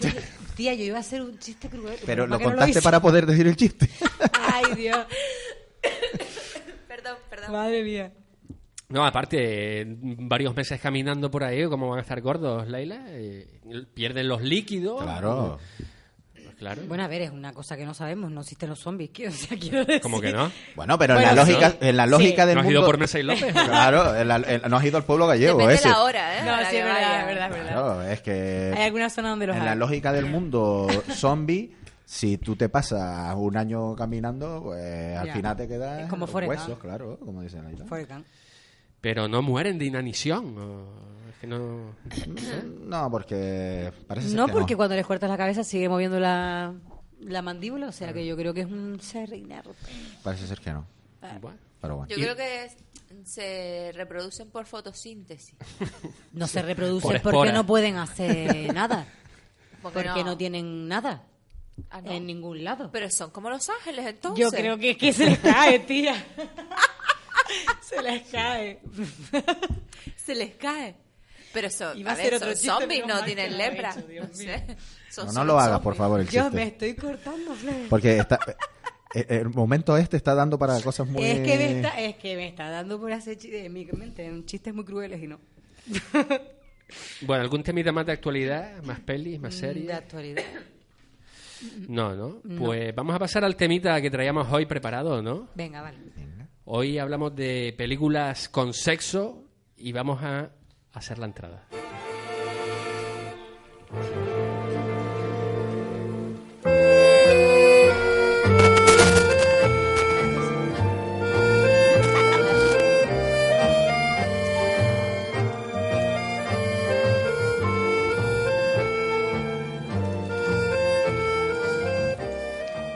Yo- tía, yo iba a hacer un chiste cruel. Pero ¿por lo no contaste para poder decir el chiste. Ay, Dios. Perdón, perdón. Madre mía. No, aparte, varios meses caminando por ahí, ¿cómo van a estar gordos, Laila? Eh, pierden los líquidos. Claro. Claro. Bueno, a ver, es una cosa que no sabemos. No existen los zombies. ¿qué? O sea, quiero decir... ¿Cómo que no? Bueno, pero en la sí. lógica, en la lógica del ¿No has mundo. ido por Mesa y López? Claro, en la- en- no has ido al pueblo gallego Depende ese. de la hora, ¿eh? No, sí, es verdad, es verdad, es verdad. Claro, es que Hay alguna zona donde los en hay. la lógica del mundo zombie, si tú te pasas un año caminando, pues al Ya. final te quedas Es como los huesos, claro, como dicen ahí. Pero no mueren de inanición. o- que no... No, porque parece ser No, que porque cuando les cortas la cabeza sigue moviendo la, la mandíbula, o sea que yo creo que es un ser inerte. Parece ser que no. Bueno. Pero bueno. Yo creo que es- se reproducen por fotosíntesis. No se reproducen Por porque no pueden hacer nada. Porque Porque no. no tienen nada Ah, no. en ningún lado. Pero son como los ángeles, entonces. Yo creo que, que se les cae, tía. se les cae. Se les cae. Pero son, Iba a a ver, hacer otro zombies, no tienen lepra. hecho, Dios no No, no lo hagas, por favor, el Yo chiste. me estoy cortando, Fle. Porque está, eh, el momento este está dando para cosas muy... Es que me está, es que me está dando por hacer chistes en mi mente, chistes muy crueles y no. Bueno, ¿algún temita más de actualidad? ¿Más pelis? ¿Más De series? actualidad. No, ¿no? Pues vamos a pasar al temita que traíamos hoy preparado, ¿no? Venga, vale. Hoy hablamos de películas con sexo y vamos a hacer la entrada.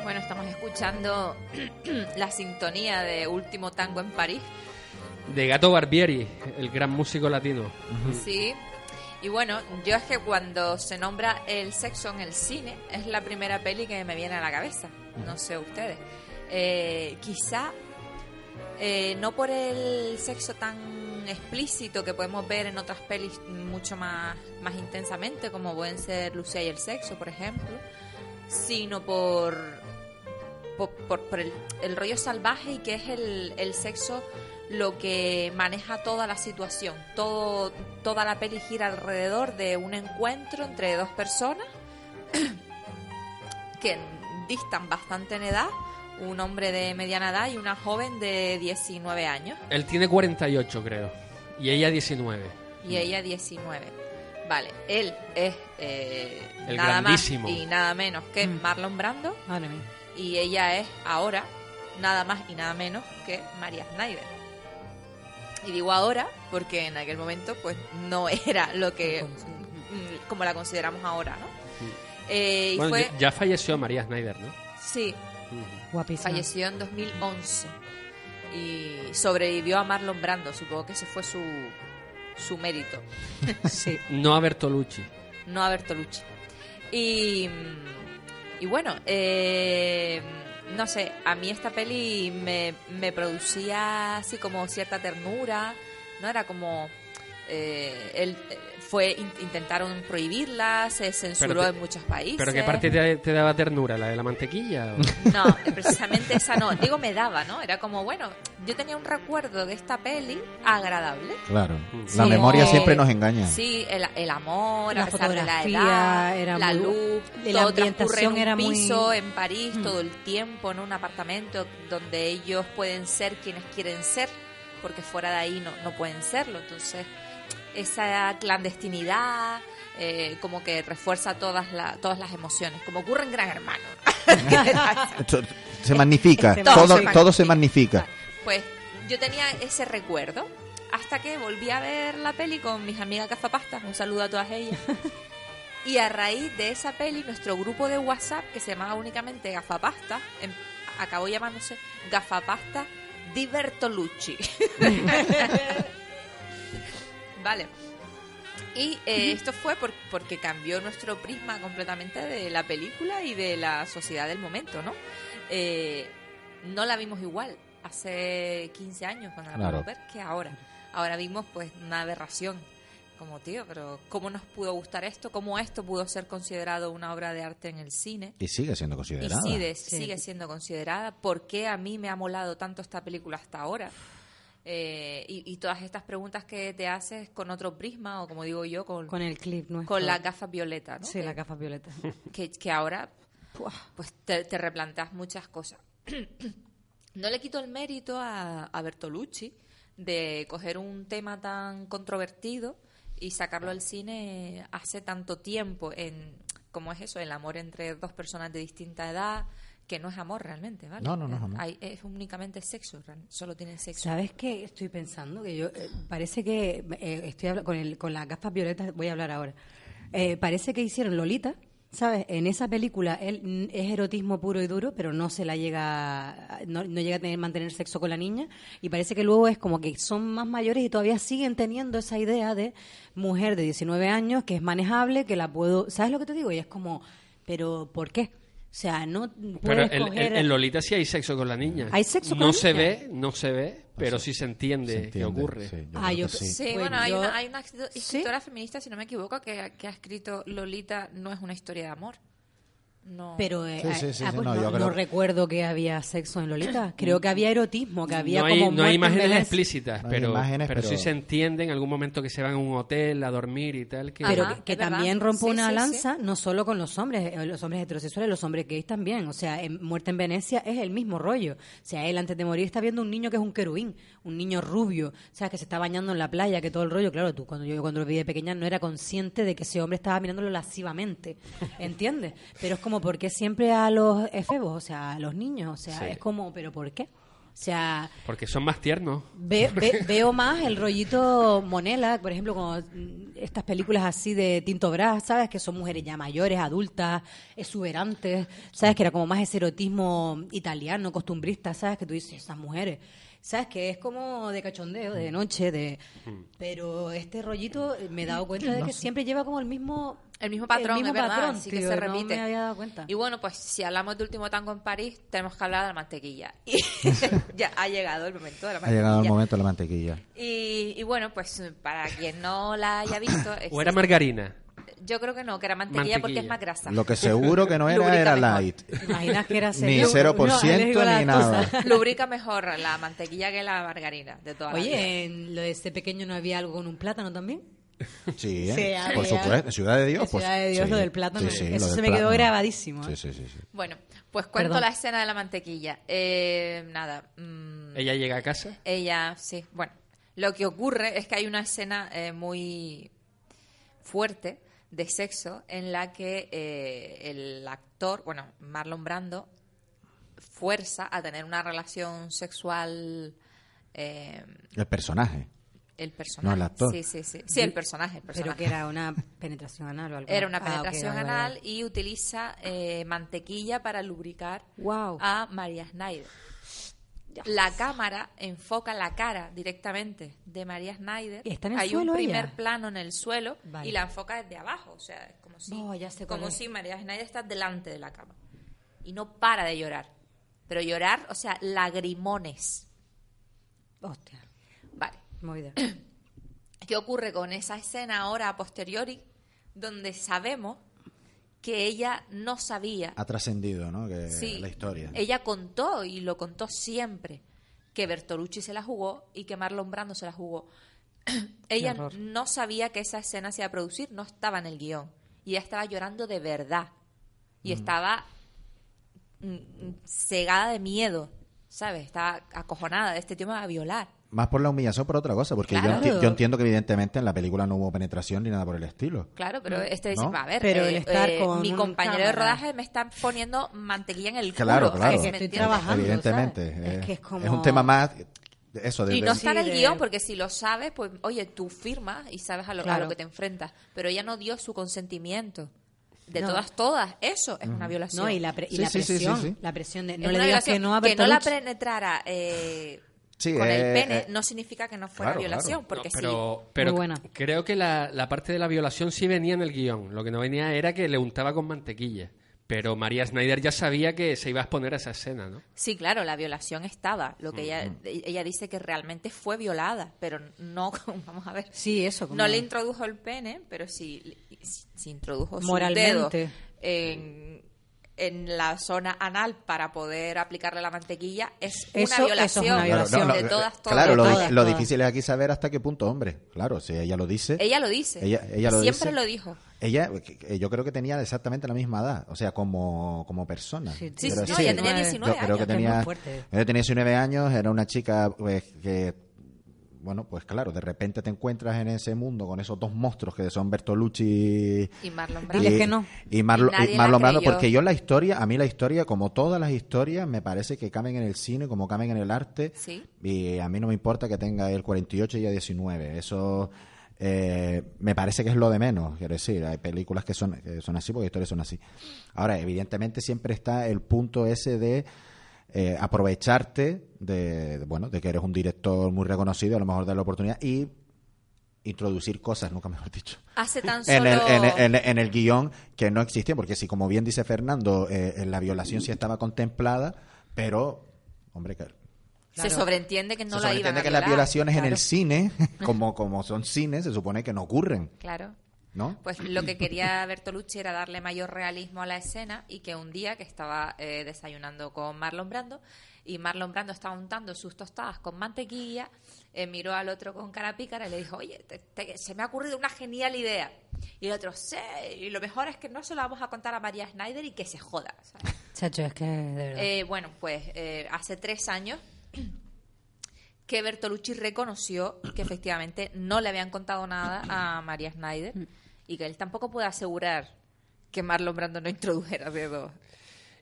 Bueno, estamos escuchando la sintonía de Último Tango en París. De Gato Barbieri, el gran músico latino. Sí, Y bueno, yo es que cuando se nombra el sexo en el cine, es la primera peli que me viene a la cabeza. No sé ustedes. Eh, quizá eh, no por el sexo tan explícito que podemos ver en otras pelis mucho más, más intensamente, como pueden ser Lucía y el sexo, por ejemplo, sino por, por, por- por el, el rollo salvaje y que es el, el sexo lo que maneja toda la situación. Todo, toda la peli gira alrededor de un encuentro entre dos personas que distan bastante en edad, un hombre de mediana edad y una joven de 19 años, Él tiene 48, creo. Y ella 19. y ella 19. Vale, él es eh, El nada grandísimo. más y nada menos que Mm. Marlon Brando Madre mía. y ella es ahora nada más y nada menos que María Snyder. Y digo ahora porque en aquel momento pues no era lo que mm, como la consideramos ahora, ¿no? Eh, y Bueno, fue ya, ya falleció María Snyder, ¿no? sí, Guapísima. falleció en 2011 y sobrevivió a Marlon Brando, supongo que ese fue su su mérito. Sí. No a Bertolucci. no a Bertolucci. Y, y bueno, eh, no sé, a mí esta peli me, me producía así como cierta ternura, ¿no? Era como... eh, eh, fue in- intentaron prohibirla, se censuró te- en muchos países. ¿Pero qué parte te, te daba ternura? ¿La de la mantequilla? o? No, precisamente esa no. Digo, me daba, ¿no? Era como, bueno, yo tenía un recuerdo de esta peli agradable. Claro. Sí. La memoria siempre nos engaña. Sí, el, el amor, La a pesar de la fotografía edad, era la muy- luz, la todo ambientación transcurre en un era muy- piso en París Mm. todo el tiempo, en un apartamento donde ellos pueden ser quienes quieren ser, porque fuera de ahí no, no pueden serlo. Entonces, esa clandestinidad eh, como que refuerza todas, la- todas las emociones, como ocurre en Gran Hermano. Se magnifica. Se todo, todo se magnifica. Pues yo tenía ese recuerdo hasta que volví a ver la peli con mis amigas gafapastas. Un saludo a todas ellas. Y a raíz de esa peli, nuestro grupo de WhatsApp, que se llamaba únicamente Gafapasta, em- acabó llamándose Gafapasta di Bertolucci. Vale. Y eh, esto fue por- porque cambió nuestro prisma completamente de la película y de la sociedad del momento, ¿no? Eh, no la vimos igual hace 15 años cuando la Claro. pudimos ver que ahora. Ahora vimos pues una aberración. Como tío, pero ¿cómo nos pudo gustar esto? ¿Cómo esto pudo ser considerado una obra de arte en el cine? Y sigue siendo Y considerada. sigue, Sí. sigue siendo considerada. ¿Por qué a mí me ha molado tanto esta película hasta ahora? Eh, y, y todas estas preguntas que te haces con otro prisma, o como digo yo, con, Con el clip nuestro. con las gafas violetas, ¿no? Sí, que, la gafa violeta. que, que ahora pues te, te replanteas muchas cosas. no le quito el mérito a, a Bertolucci de coger un tema tan controvertido y sacarlo al cine hace tanto tiempo en como es eso el amor entre dos personas de distinta edad que no es amor realmente vale No, no, no es amor. Hay- es únicamente sexo solo tienen sexo ¿Sabes qué? Estoy pensando que yo. eh, parece que. eh, estoy con, el, con las gafas violetas, voy a hablar ahora. Eh, parece que hicieron Lolita, ¿sabes? En esa película él es erotismo puro y duro, pero no se la llega. No, no llega a tener, mantener sexo con la niña. Y parece que luego es como que son más mayores y todavía siguen teniendo esa idea de mujer de 19 años que es manejable, que la puedo. ¿Sabes lo que te digo? Y es como. ¿Pero por qué? O sea, no Pero en, coger- en- en Lolita sí hay sexo con la niña. ¿Hay sexo con no la se niña? ve, no se ve, pero sí se entiende, Se que ocurre. sí, yo Ah, yo- que sí. Sí, Bueno, bueno, hay, una, hay una escrito- ¿Sí? escritora feminista, si no me equivoco, que, que ha escrito Lolita no es una historia de amor. No. Pero eh, Sí, sí, sí, ah, sí, pues no, recuerdo que había sexo en Lolita. Creo que había erotismo, que había no hay, como no hay muerte en imágenes explícitas, No hay pero, imágenes, pero sí se entiende en algún momento que se van a un hotel a dormir y tal. Que, Pero Ajá, que, también rompo Sí, una sí, lanza, no solo con los hombres, eh, los hombres heterosexuales, los hombres gays también. O sea, en Muerte en Venecia es el mismo rollo. O sea, él antes de morir está viendo un niño que es un querubín, un niño rubio, o sea, que se está bañando en la playa, que todo el rollo. Claro, tú cuando yo cuando lo vi de pequeña no era consciente de que ese hombre estaba mirándolo lascivamente, ¿entiendes? Pero es como, ¿por qué siempre a los efebos? O sea, a los niños. O sea, Sí. es como, ¿pero por qué? O sea, Porque son más tiernos. Ve- ve- veo más el rollito Monela, por ejemplo, mm, estas películas así de Tinto Brass, ¿sabes? Que son mujeres ya mayores, adultas, exuberantes, ¿sabes? Que era como más ese erotismo italiano, costumbrista, ¿sabes? Que tú dices, esas mujeres ¿Sabes? Que es como de cachondeo, de noche, de... Hmm. Pero este rollito eh, me he dado cuenta de que siempre lleva como el mismo... El mismo patrón, el mismo es verdad, patrón, sí que se no repite. me había dado cuenta. Y bueno, pues si hablamos de último tango en París, tenemos que hablar de la mantequilla. Y ya ha llegado el momento de la Ha mantequilla. llegado el momento de la mantequilla. Y, y bueno, pues para quien no la haya visto, ¿O era existe- margarina? Yo creo que no, que era mantequilla, porque es Mantequilla. más grasa. Lo que seguro que no era era mejor. light. ¿Te imaginas que era Ni serio? 0% alérgico a la ni nada. Lubrica mejor la mantequilla que la margarina de toda la vida. Oye, en lo de este pequeño no había algo con un plátano también. Sí, ¿eh? Sí, por supuesto. Ciudad de Dios. En pues, Ciudad de Dios, sí. lo del plátano. Sí, sí, Eso lo se del me quedó plátano. grabadísimo. ¿eh? Sí, sí, sí. sí. Bueno, pues cuento Perdón. la escena de la mantequilla. Eh, nada. mm, Ella llega a casa. Ella, sí. Bueno, lo que ocurre es que hay una escena eh, muy fuerte de sexo en la que eh, el actor, bueno, Marlon Brando, fuerza a tener una relación sexual eh, El personaje. el personaje. el actor. Sí, sí, sí. Sí, el personaje, el Pero personaje. que era una penetración anal o algo. Era una Ah, penetración anal vale. y utiliza eh, mantequilla para lubricar a María Schneider. La cámara enfoca la cara directamente de María Schneider. ¿Y está en el Hay suelo un primer ella? plano en el suelo Vale. y la enfoca desde abajo. O sea, es como si, Oh, ya sé cuál como es. si María Schneider está delante de la cama. Y no para de llorar. Pero llorar, o sea, lagrimones. Hostia, Vale. movida. ¿Qué ocurre con esa escena ahora a posteriori? Donde sabemos que ella no sabía Ha trascendido, ¿no? Que Sí, la historia. Ella contó y lo contó siempre que Bertolucci se la jugó y que Marlon Brando se la jugó. ella no sabía que esa escena se iba a producir, no estaba en el guion. Y ella estaba llorando de verdad. Y estaba mm, mm, cegada de miedo, ¿sabes? Estaba acojonada. Este tío me va a violar. Más por la humillación, por otra cosa, porque yo, Claro. enti- yo entiendo que evidentemente en la película no hubo penetración ni nada por el estilo. Claro, pero este dice, ¿No? va a ver, Pero eh, el estar eh, con mi compañero de rodaje me está poniendo mantequilla en el Claro, culo. claro. ¿Me estoy trabajando, evidentemente. eh, Es que es como- es un tema más eso de, Y no de- está en el de- guion, porque si lo sabes, pues, oye, tú firmas y sabes a lo, a Claro. lo que te enfrentas. Pero ella no dio su consentimiento. De No. todas, todas. Eso es una violación. No, y la, pre- y Sí, la sí, sí, sí, presión. sí. La presión de. Es No le digas violación. que no a Que no la penetrara eh, Sí, con el eh, pene eh, no significa que no fuera claro, violación. claro. Porque No, pero sí. pero Muy buena. creo que la, la parte de la violación sí venía en el guion. Lo que no venía era que le untaba con mantequilla. Pero María Schneider ya sabía que se iba a exponer a esa escena, ¿no? Sí, claro, la violación estaba. Lo que ella, ella dice que realmente fue violada, pero no, vamos a ver. Sí, eso. Como... No le introdujo el pene, pero sí, sí- sí introdujo su Moralmente. dedo en, en la zona anal para poder aplicarle la mantequilla. Es una Eso- eso es violación, una violación. de todas, todas. Claro, de lo, todas. lo todas. difícil es aquí saber hasta qué punto, hombre. Claro, si ella lo dice. Ella lo dice. Ella- ella lo Siempre dice. lo dijo. Ella, eh, yo creo que tenía exactamente la misma edad, o sea, como, como persona. Sí, Sí, Pero sí, no, ella tenía 19 yo creo que años. Es tenía, fuerte. ella tenía 19 años, era una chica pues, que, bueno, pues claro, de repente te encuentras en ese mundo con esos dos monstruos que son Bertolucci Y Marlon Brando. Diles que no. y Marlo- Y nadie y la Marlon Brando, porque yo la historia, a mí la historia, como todas las historias, me parece que caben en el cine, como caben en el arte, Sí. y a mí no me importa que tenga el 48 y el 19. Eso eh, me parece que es lo de menos. Quiero decir, hay películas que son, que son así porque historias son así. Ahora, evidentemente siempre está el punto ese de eh, aprovecharte de, de, bueno, de que eres un director muy reconocido, a lo mejor dar la oportunidad y introducir cosas, nunca mejor dicho Hace tan solo... en el, en, el- en el- en el guion que no existía, porque si, como bien dice Fernando, eh, en la violación sí estaba contemplada, pero, hombre, que Se sobreentiende que no se la iban sobreentiende a que las violar. violaciones en el cine, como, como son cines, se supone que no ocurren, Claro. ¿No? Pues lo que quería Bertolucci era darle mayor realismo a la escena y que un día que estaba eh, desayunando con Marlon Brando y Marlon Brando estaba untando sus tostadas con mantequilla, eh, miró al otro con cara pícara y le dijo, oye, te- te- se me ha ocurrido una genial idea. Y el otro, sí, y lo mejor es que no se lo vamos a contar a María Schneider y que se joda. ¿sabes? Chacho, es que de verdad. Eh, bueno, pues eh, hace tres años que Bertolucci reconoció que efectivamente no le habían contado nada a María Schneider y que él tampoco puede asegurar que Marlon Brando no introdujera dedos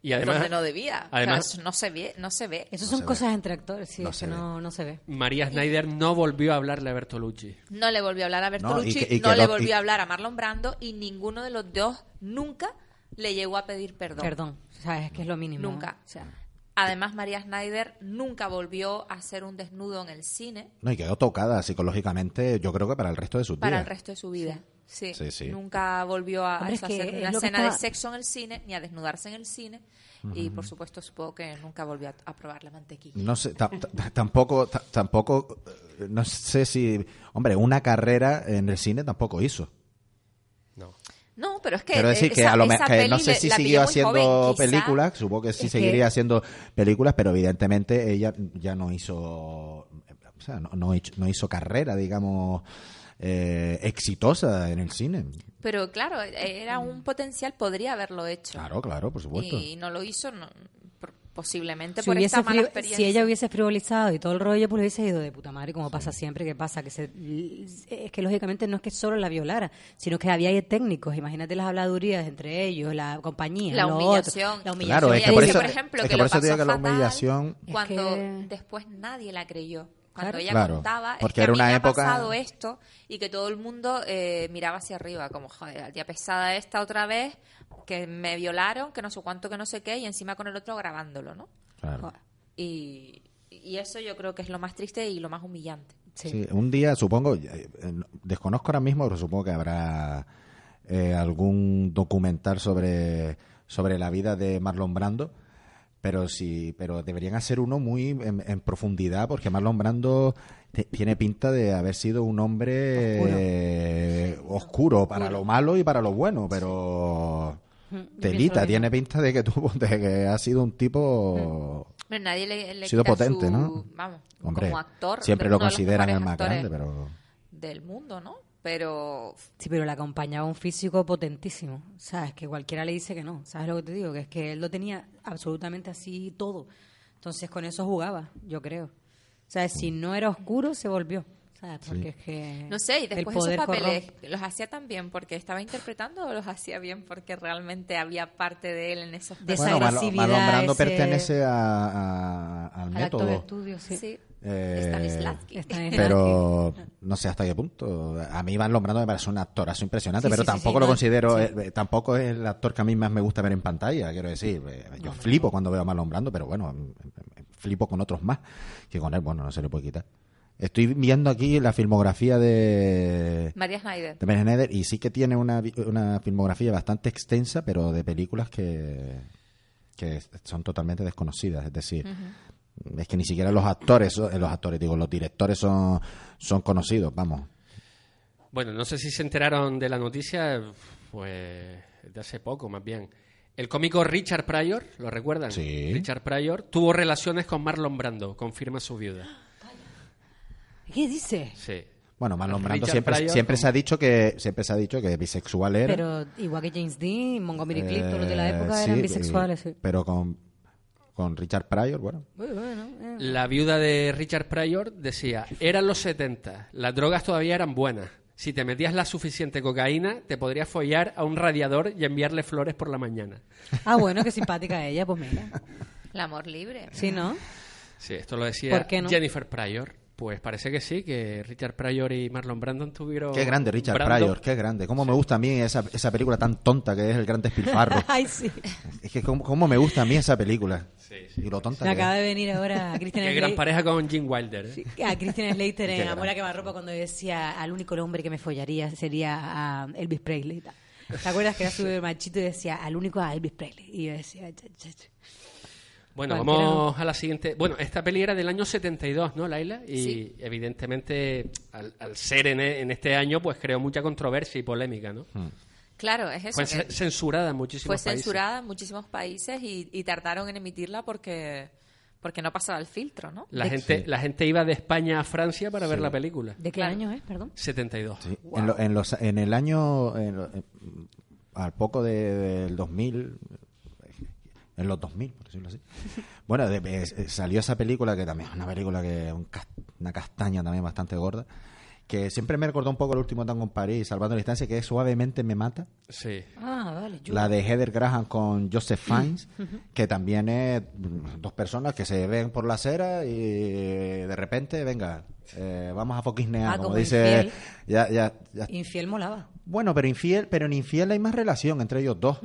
Y además, donde no debía. Además no se ve, no se ve. Eso no son ve. cosas entre actores, sí, No es que ve. no, no se ve. María Schneider no volvió a hablarle a Bertolucci. No le volvió a hablar a Bertolucci, y que- y no que le lo- volvió y- a hablar a Marlon Brando y ninguno de los dos nunca le llegó a pedir perdón. Perdón. O sea, es que es lo mínimo. Nunca. O sea, Además, María Schneider nunca volvió a hacer un desnudo en el cine No, y quedó tocada psicológicamente, yo creo que para el resto de sus para días. el resto de su vida. Sí, Sí, sí. nunca volvió a, Hombre, es a hacer es una escena de sexo en el cine, ni a desnudarse en el cine. Y por supuesto, supongo que nunca volvió a, a probar la mantequilla. No sé, ta- ta- tampoco, ta- tampoco, eh, no sé si, hombre, una carrera en el cine tampoco hizo. No. No, pero es que. Quiero decir que esa- a lo que no sé si siguió haciendo joven, películas, supongo que sí Es seguiría que- haciendo películas, pero evidentemente ella ya no hizo, o sea, no, no hizo, no hizo carrera, digamos, eh, exitosa en el cine. Pero claro, era un potencial, podría haberlo hecho. Claro, claro, por supuesto. Y no lo hizo, no- posiblemente Si, por esta mala experiencia. si ella hubiese frivolizado y todo el rollo, pues hubiese ido de puta madre, como pasa siempre, que pasa que se, es que lógicamente no es que solo la violara, sino que había ahí técnicos, imagínate las habladurías entre ellos, la compañía, la humillación. otro, la humillación. Claro, es que por dice, eso- por ejemplo, es que, que por lo eso te digo que la humillación- Es Cuando que- después nadie la creyó. Cuando ella Claro, contaba, es porque que era a mí una me época- ha pasado esto y que todo el mundo eh, miraba hacia arriba, como, joder, la tía pesada esta otra vez, que me violaron, que no sé cuánto, que no sé qué, y encima con el otro grabándolo, ¿no? Claro. Y, y eso yo creo que es lo más triste y lo más humillante. Sí. Sí, un día supongo, eh, eh, desconozco ahora mismo, pero supongo que habrá eh, algún documental sobre, sobre la vida de Marlon Brando, pero sí, pero deberían hacer uno muy en, en profundidad, porque Marlon Brando te- tiene pinta de haber sido un hombre Oscuro. eh, oscuro para lo malo y para lo bueno, pero lo telita, tiene pinta de que tuvo, de que ha sido un tipo Pero nadie le, le Ha sido quita potente, su- ¿no? Vamos, Hombre, como actor. siempre lo consideran el más actores grande, pero Del mundo, ¿no? Pero Sí, pero le acompañaba un físico potentísimo. ¿Sabes? Que cualquiera le dice que no. ¿Sabes lo que te digo? Que es que él lo tenía absolutamente así todo. Entonces con eso jugaba, yo creo. ¿Sabes? Si no era oscuro, se volvió. ¿Sabes? Porque es que. No sé, y después esos papeles corrompe. los hacía tan bien porque estaba interpretando o los hacía bien porque realmente había parte de él en esos De esa bueno, Marlon, Brando ese- pertenece a, a- al Al método. estudio, sí. Sí. Eh, pero no sé hasta qué punto. A mí Marlon Brando me parece un actorazo impresionante, Sí, pero sí, tampoco sí, lo considero, eh, tampoco es el actor que a mí más me gusta ver en pantalla, quiero decir. Eh, Yo flipo cuando veo a Marlon Brando, pero bueno, mm, flipo con otros más, que con él, bueno, no se le puede quitar. Estoy viendo aquí la filmografía de, María Schneider. de Schneider y sí que tiene una, una filmografía bastante extensa, pero de películas que, que son totalmente desconocidas. Es decir, es que ni siquiera los actores, eh, los actores, digo, los directores son, son conocidos, vamos. Bueno, no sé si se enteraron de la noticia, pues de hace poco más bien. El cómico Richard Pryor, ¿lo recuerdan? Sí. Richard Pryor tuvo relaciones con Marlon Brando, confirma su viuda. ¿Qué dice? Sí. Bueno, Marlon Brando Richard siempre, Pryor siempre se ha dicho que siempre se ha dicho que bisexual era. Pero igual que James Dean, Montgomery Clift, todos los de la Eh, época sí, eran bisexuales. eh, Sí. Pero con, con Richard Pryor, bueno. Eh. La viuda de Richard Pryor decía, eran los 70, las drogas todavía eran buenas. Si te metías la suficiente cocaína, te podrías follar a un radiador y enviarle flores por la mañana. Ah, bueno, qué simpática ella, pues mira. El amor libre. Sí, ¿no? Sí, esto lo decía. Jennifer Pryor. Pues parece que sí, que Richard Pryor y Marlon Brandon tuvieron... Qué grande Richard Brando- Pryor, qué grande. Cómo me gusta a mí esa, esa película tan tonta que es El Gran Despilfarro. Ay, sí. es que cómo, cómo me gusta a mí esa película. Sí, sí. Y lo tonta Me que acaba es. de venir ahora Christian Qué gran pareja con Jim Wilder. ¿eh? Sí, a Christian Slater en. Amor a quemarropa cuando decía al único hombre que me follaría sería a Elvis Presley. ¿Te acuerdas que era su machito y decía al único a Elvis Presley? Y yo decía... "Cha, cha, cha". Bueno, Cualquiera vamos a la siguiente. Bueno, esta peli era del año 72, ¿no, Laila? Y Sí. evidentemente, al, al ser en, e- en este año, pues creó mucha controversia y polémica, ¿no? Hmm. Claro, es eso. Fue que censurada en muchísimos fue países. censurada en muchísimos países y, y tardaron en emitirla porque, porque no pasaba el filtro, ¿no? La De- gente, la gente iba de España a Francia para ver la película. ¿De qué Claro. año es, perdón? 72. Sí, en, lo- en los, en el año, en lo- en- al poco de- del 2000, en los 2000, por decirlo así. Bueno, de- eh, eh, salió esa película que también es una película que es un una castaña también bastante gorda, que siempre me recordó un poco el último tango en París, salvando la distancia, que es Suavemente me mata. Sí. Ah, vale. yo- La de Heather Graham con Joseph Fiennes, que también es dos personas que se ven por la acera y de repente, venga, eh, vamos a foquisnear, Ah, como como dice. infiel. Ya, ya, ya. Infiel molaba. Bueno, pero infiel, pero en infiel hay más relación entre ellos dos.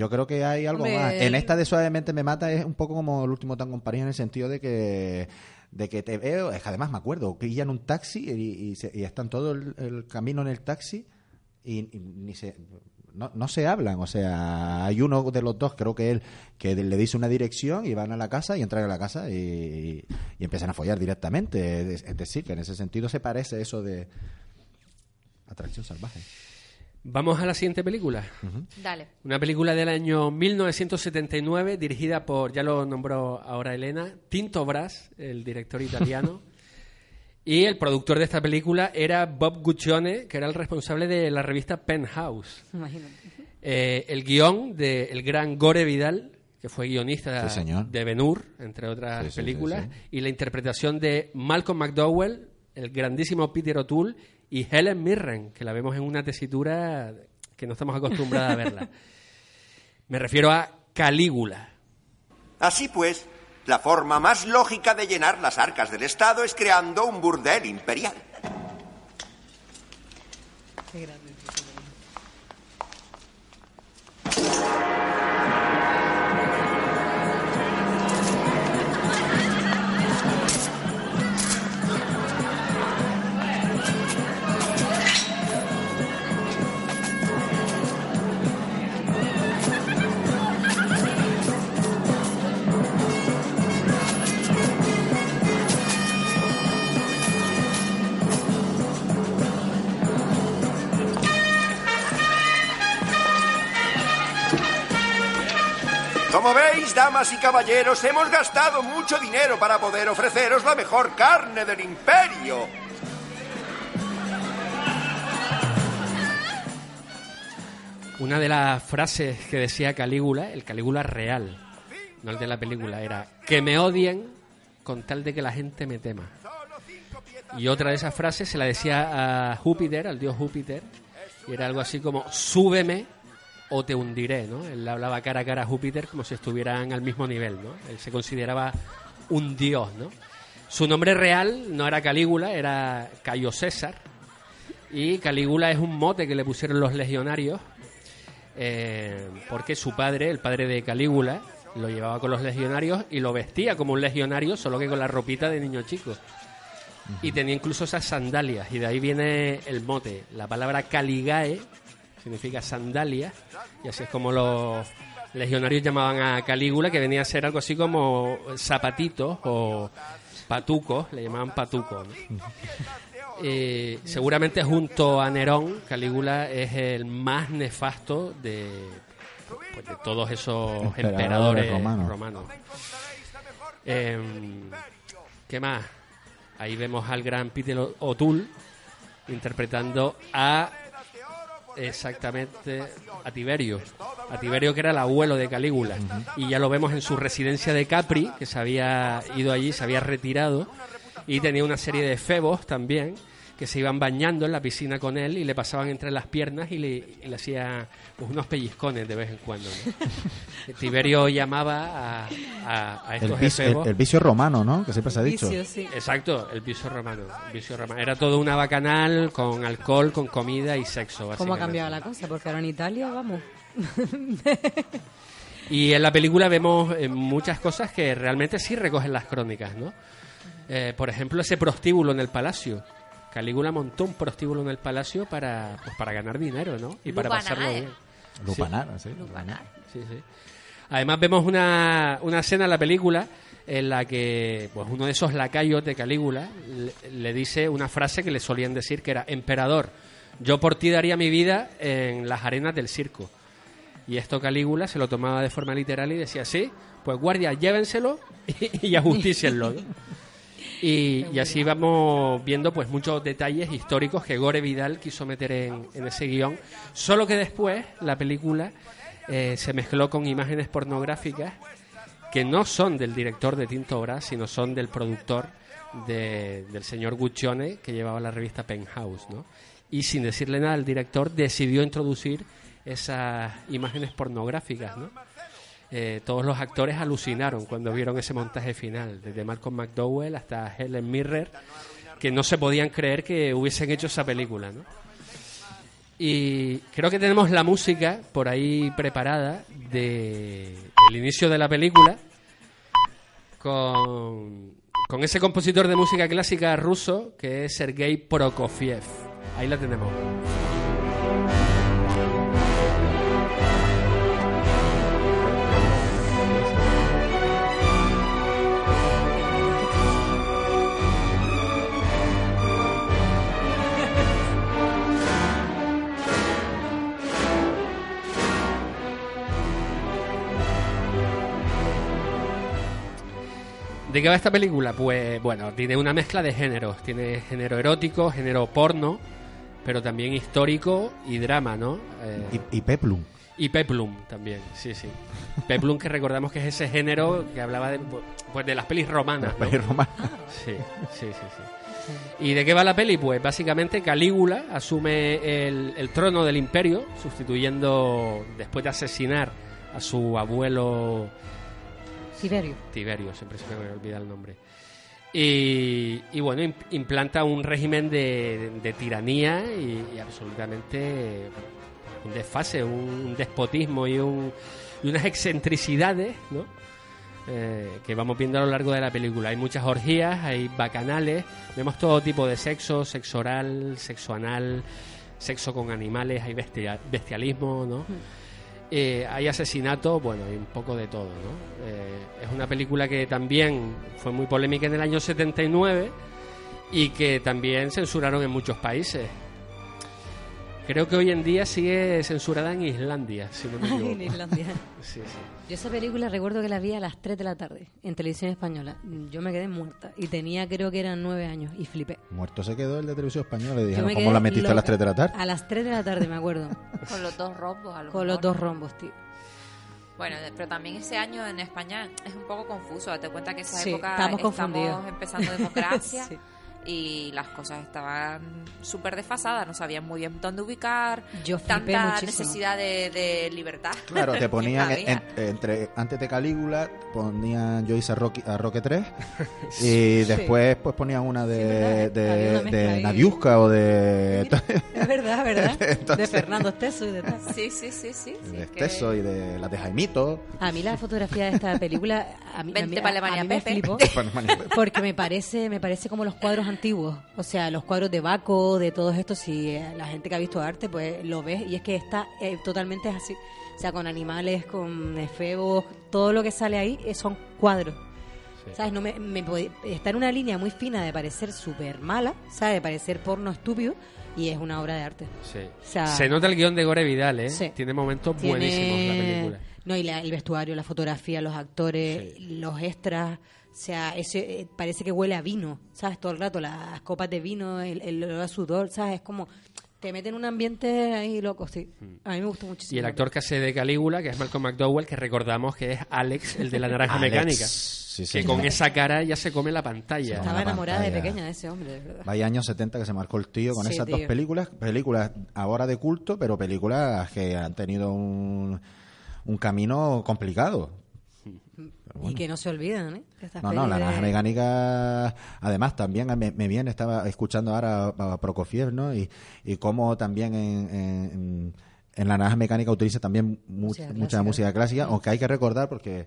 Yo creo que hay algo más. En esta de Suavemente me mata es un poco como el último tango en París en el sentido de que de que te veo, es que además me acuerdo, pillan un taxi y, y se- y están todo el, el camino en el taxi y, y ni se no, no se hablan, o sea, hay uno de los dos, creo que él, que le dice una dirección y van a la casa y entran a la casa y, y empiezan a follar directamente. Es, es decir, que en ese sentido se parece eso de atracción salvaje. Vamos a la siguiente película. Dale. Una película del año 1979 dirigida por, ya lo nombró ahora Elena, Tinto Brass, el director italiano. y el productor de esta película era Bob Guccione, que era el responsable de la revista Penthouse. Imagínate. Eh, el guion de el gran Gore Vidal, que fue guionista Sí, señor. de Ben Hur, entre otras Sí, sí, películas, sí, y la interpretación de Malcolm McDowell, el grandísimo Peter O'Toole y Helen Mirren, que la vemos en una tesitura que no estamos acostumbrados a verla. Me refiero a Calígula. Así pues, la forma más lógica de llenar las arcas del Estado es creando un burdel imperial. Qué grande. Como veis, damas y caballeros, hemos gastado mucho dinero para poder ofreceros la mejor carne del imperio. Una de las frases que decía Calígula, el Calígula real, no el de la película, era que me odien con tal de que la gente me tema. Y otra de esas frases se la decía a Júpiter, al dios Júpiter, y era algo así como súbeme o te hundiré, ¿no? Él hablaba cara a cara a Júpiter como si estuvieran al mismo nivel, ¿no? Él se consideraba un dios, ¿no? Su nombre real no era Calígula, era Cayo César, y Calígula es un mote que le pusieron los legionarios eh, porque su padre, el padre de Calígula, lo llevaba con los legionarios y lo vestía como un legionario, solo que con la ropita de niño chico. Y tenía incluso esas sandalias, y de ahí viene el mote. La palabra caligae significa sandalia, y así es como los legionarios llamaban a Calígula, que venía a ser algo así como zapatitos o patucos, le llamaban patucos. ¿no? Eh, seguramente junto a Nerón, Calígula es el más nefasto de, pues, de todos esos Emperadores emperadores romanos. romanos. Em, ¿Qué más? Ahí vemos al gran Peter O'Toole interpretando a exactamente a Tiberio. A Tiberio que era el abuelo de Calígula. Y ya lo vemos en su residencia de Capri, que se había ido allí, se había retirado. Y tenía una serie de febos también, que se iban bañando en la piscina con él y le pasaban entre las piernas y le, y le hacía pues, unos pellizcones de vez en cuando. ¿no? Tiberio llamaba a, a, a El estos vicio, el- efebos. el vicio romano, ¿no? Que siempre se ha dicho. Vicio, sí. Exacto, el vicio romano. el vicio romano. Era todo una bacanal con alcohol, con comida y sexo. ¿Cómo ha cambiado la cosa? Porque ahora en Italia, vamos. Y en la película vemos eh, muchas cosas que realmente sí recogen las crónicas, ¿no? Eh, por ejemplo, ese prostíbulo en el palacio. Calígula montó un prostíbulo en el palacio para, pues, para ganar dinero, ¿no? Y para Lupanar. pasarlo bien. Lupanar, sí. Lupanar. Sí, sí. Además vemos una, una escena en la película en la que pues, uno de esos lacayos de Calígula le, le dice una frase que le solían decir que era Emperador, yo por ti daría mi vida en las arenas del circo. Y esto Calígula se lo tomaba de forma literal y decía, sí, pues guardia, llévenselo y, y ajustícienlo. Y, así vamos viendo pues muchos detalles históricos que Gore Vidal quiso meter en, ese guion. Solo que después la película eh, se mezcló con imágenes pornográficas que no son del director de Tinto sino son del productor de- del señor Guccione que llevaba la revista Penthouse, ¿no? Y sin decirle nada al director decidió introducir esas imágenes pornográficas, ¿no? Eh, todos los actores alucinaron cuando vieron ese montaje final, desde Malcolm McDowell hasta Helen Mirren, que no se podían creer que hubiesen hecho esa película, ¿no? Y creo que tenemos la música por ahí preparada de el inicio de la película con, con ese compositor de música clásica ruso que es Sergei Prokofiev. Ahí la tenemos. ¿De qué va esta película? Pues bueno, tiene una mezcla de géneros. Tiene género erótico, género porno, pero también histórico y drama, ¿no? Eh, Y, y Peplum. y peplum también, sí, sí. Peplum que recordamos que es ese género que hablaba de, pues, de las pelis romanas. ¿no? Peli romana. Sí, sí, sí, sí. ¿Y de qué va la peli? Pues básicamente Calígula asume el, el trono del imperio, sustituyendo, después de asesinar a su abuelo Siberio. Tiberio, siempre se me olvida el nombre. Y, y bueno, im- implanta un régimen de, de tiranía y, y absolutamente un desfase, un despotismo y, un, y unas excentricidades, ¿no? Eh, que vamos viendo a lo largo de la película. Hay muchas orgías, hay bacanales, vemos todo tipo de sexo, sexo oral, sexo anal, sexo con animales, hay bestia- bestialismo, ¿no? Eh, hay asesinato, bueno, hay un poco de todo, ¿no? Eh, es una película que también fue muy polémica en el año 79 y que también censuraron en muchos países. Creo que hoy en día sigue censurada en Islandia, si no me en equivoco. Islandia. Sí, sí. Yo esa película recuerdo que la vi a las 3 de la tarde en televisión española. Yo me quedé muerta y tenía creo que eran 9 años y flipé. Muerto se quedó el de televisión española. Le dijeron, ¿cómo la metiste a las loca. 3 de la tarde? A las 3 de la tarde, me acuerdo. Con los dos rombos, a lo con los mejor. dos rombos, tío. Bueno, pero también ese año en España es un poco confuso. Date cuenta que esa Sí, época estamos confundidos. estamos empezando democracia Sí. Y las cosas estaban súper desfasadas. No sabían muy bien dónde ubicar. Yo Tanta muchísimo. necesidad de, de libertad. Claro, te ponían en- entre antes de Calígula ponían yo hice a Rocky, a Roque 3 y después pues ponían una Sí, de, ¿verdad? de, de. Nadiuska o de, Es verdad, ¿verdad? de Fernando Esteso y de tal. Sí, sí, sí, sí. sí, de que- Esteso y de las de Jaimito. A mí la fotografía de esta película a mí, a Vente mí- pa' a- Alemania, a mí me flipó porque me parece me parece como los cuadros antiguos, o sea, los cuadros de Baco, de todos estos, si eh, la gente que ha visto arte pues lo ves y es que está eh, totalmente así, o sea, con animales, con efebos, todo lo que sale ahí eh, son cuadros. ¿Sabes? No me, me está en una línea muy fina de parecer súper mala, ¿sabes? De parecer porno estúpido y es una obra de arte. Sí. O sea, Se nota el guion de Gore Vidal, ¿eh? Sí. Tiene momentos Tiene- buenísimos la película. No, y la- el vestuario, la fotografía, los actores, los extras. O sea, ese, eh, parece que huele a vino, ¿sabes? Todo el rato, las copas de vino, el, el olor a sudor, ¿sabes? Es como. Te mete en un ambiente ahí loco, sí. A mí me gusta muchísimo. Mm. Y el actor que hace de Calígula, que es Malcolm McDowell, que recordamos que es Alex, el de la naranja mecánica. Sí, que sí, con sí. esa cara ya se come la pantalla. Estaba enamorada de pequeña de ese hombre, de verdad. Vaya años 70 que se marcó el tío con Sí, esas dos películas. Películas ahora de culto, pero películas que han tenido un, un camino complicado. Y que no se olvidan, ¿eh? Estas No, no, la naranja mecánica, además también me, me viene, estaba escuchando ahora a Prokofiev, ¿no? Y, y cómo también en, en, en la naranja mecánica utiliza también mu- Música mucha clásica. música clásica, aunque hay que recordar, porque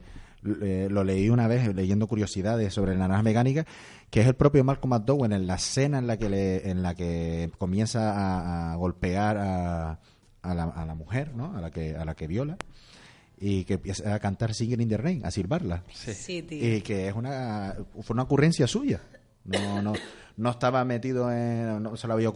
eh, lo leí una vez leyendo curiosidades sobre la naranja mecánica, que es el propio Malcolm McDowell en la escena en la que, le, en la que comienza a, a golpear a, a, la, a la mujer, ¿no? A la que, a la que viola. Y que empieza a cantar Singing in the Rain, a silbarla Sí, tío. y que es una fue una ocurrencia suya no no no estaba metido en no se le había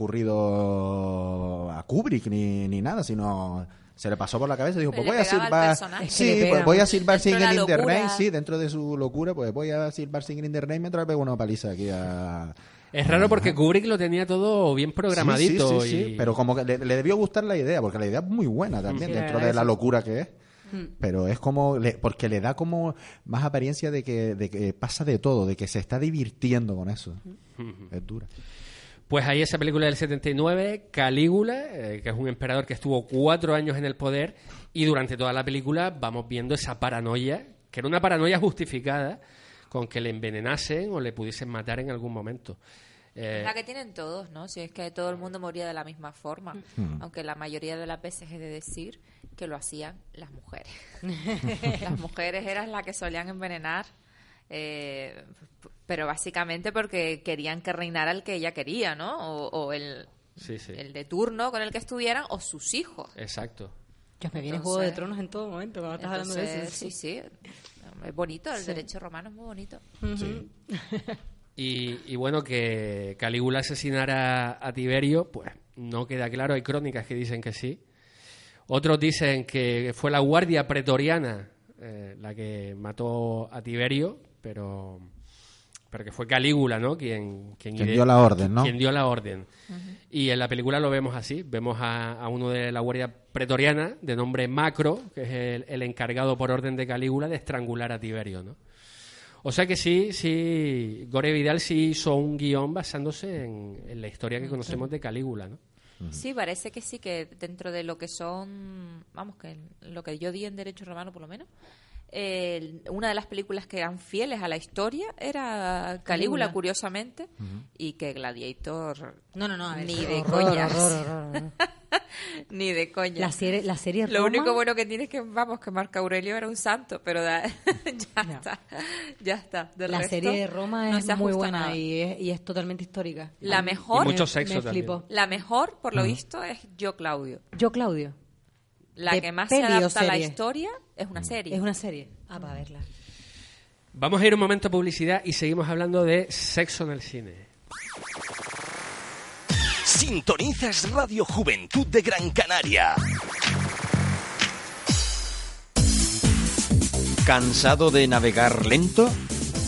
ocurrido a Kubrick ni, ni nada sino se le pasó por la cabeza y dijo pues voy a silbar sí pues voy a silbar Dentro de Singing la in the. Rain sí dentro de su locura pues voy a silbar Singing in the Rain mientras le pego una paliza aquí a Es raro porque Kubrick lo tenía todo bien programadito. Sí, sí, sí, sí, y- pero como que le, le debió gustar la idea, porque la idea es muy buena también, Sí, dentro de la sí. locura que es. Pero es como, le- porque le da como más apariencia de que, de que pasa de todo, de que se está divirtiendo con eso. Es dura. Pues ahí esa película del 79, Calígula, eh, que es un emperador que estuvo cuatro años en el poder y durante toda la película vamos viendo esa paranoia, que era una paranoia justificada con que le envenenasen o le pudiesen matar en algún momento. Eh, La que tienen todos, ¿no? Si es que todo el mundo moría de la misma forma, aunque la mayoría de las veces he de decir que lo hacían las mujeres. las mujeres eran las que solían envenenar, eh, pero básicamente porque querían que reinara el que ella quería, ¿no? O, o el, sí, sí. el de turno con el que estuvieran, o sus hijos. Exacto. Ya me viene Entonces- Juego de Tronos en todo momento cuando estás hablando de eso. sí, sí. Es bonito, el Sí. derecho romano es muy bonito. Y, y bueno, que Calígula asesinara a Tiberio, pues no queda claro. Hay crónicas que dicen que sí. Otros dicen que fue la guardia pretoriana eh, la que mató a Tiberio, pero, pero que fue Calígula, ¿no? Quien, quien, dio la orden, ¿no? Quien dio la orden. Y en la película lo vemos así. Vemos a, a uno de la guardia pretoriana, de nombre Macro, que es el, el encargado por orden de Calígula de estrangular a Tiberio, ¿no? O sea que sí, sí, Gore Vidal sí hizo un guion basándose en, en la historia que conocemos de Calígula, ¿no? Sí, parece que sí, que dentro de lo que son, vamos, que lo que yo di en Derecho Romano por lo menos, eh, una de las películas que eran fieles a la historia era Calígula, Calígula. curiosamente, y que Gladiator No, no, no. a ver, Ni de horror, coñas. horror, horror. ni de coña. La serie, la serie Lo Roma- único bueno que tiene es que, vamos, que Marco Aurelio era un santo, pero da- ya No. está, ya está. Del La resto, serie de Roma no es muy buena y es, y es totalmente histórica. La mejor- Y mucho me- sexo me flipó. La mejor, por lo visto, es Yo Claudio. Yo, Claudio. La ¿De que más se adapta a la historia es una serie. Es una serie. Ah, para verla. Vamos a ir un momento a publicidad y seguimos hablando de sexo en el cine. Sintonizas Radio Juventud de Gran Canaria. ¿Cansado de navegar lento?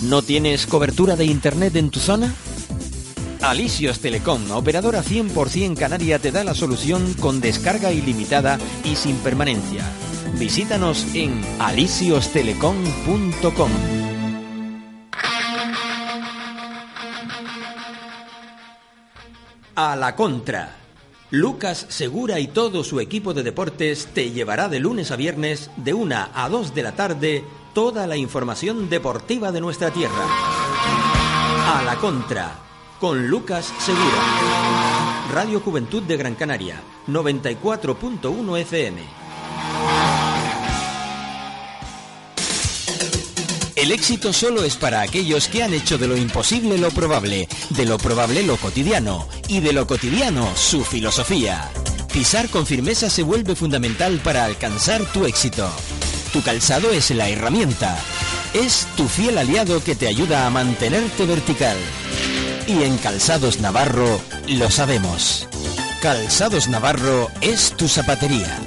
¿No tienes cobertura de internet en tu zona? Alisios Telecom, operadora 100% canaria, te da la solución con descarga ilimitada y sin permanencia. Visítanos en alisiostelecom.com. A la contra. Lucas Segura y todo su equipo de deportes te llevará de lunes a viernes de 1 a 2 de la tarde toda la información deportiva de nuestra tierra. A la contra. Con Lucas Segura. Radio Juventud de Gran Canaria. 94.1 FM. El éxito solo es para aquellos que han hecho de lo imposible lo probable, de lo probable lo cotidiano y de lo cotidiano su filosofía. Pisar con firmeza se vuelve fundamental para alcanzar tu éxito. Tu calzado es la herramienta. Es tu fiel aliado que te ayuda a mantenerte vertical. Y en Calzados Navarro lo sabemos. Calzados Navarro es tu zapatería.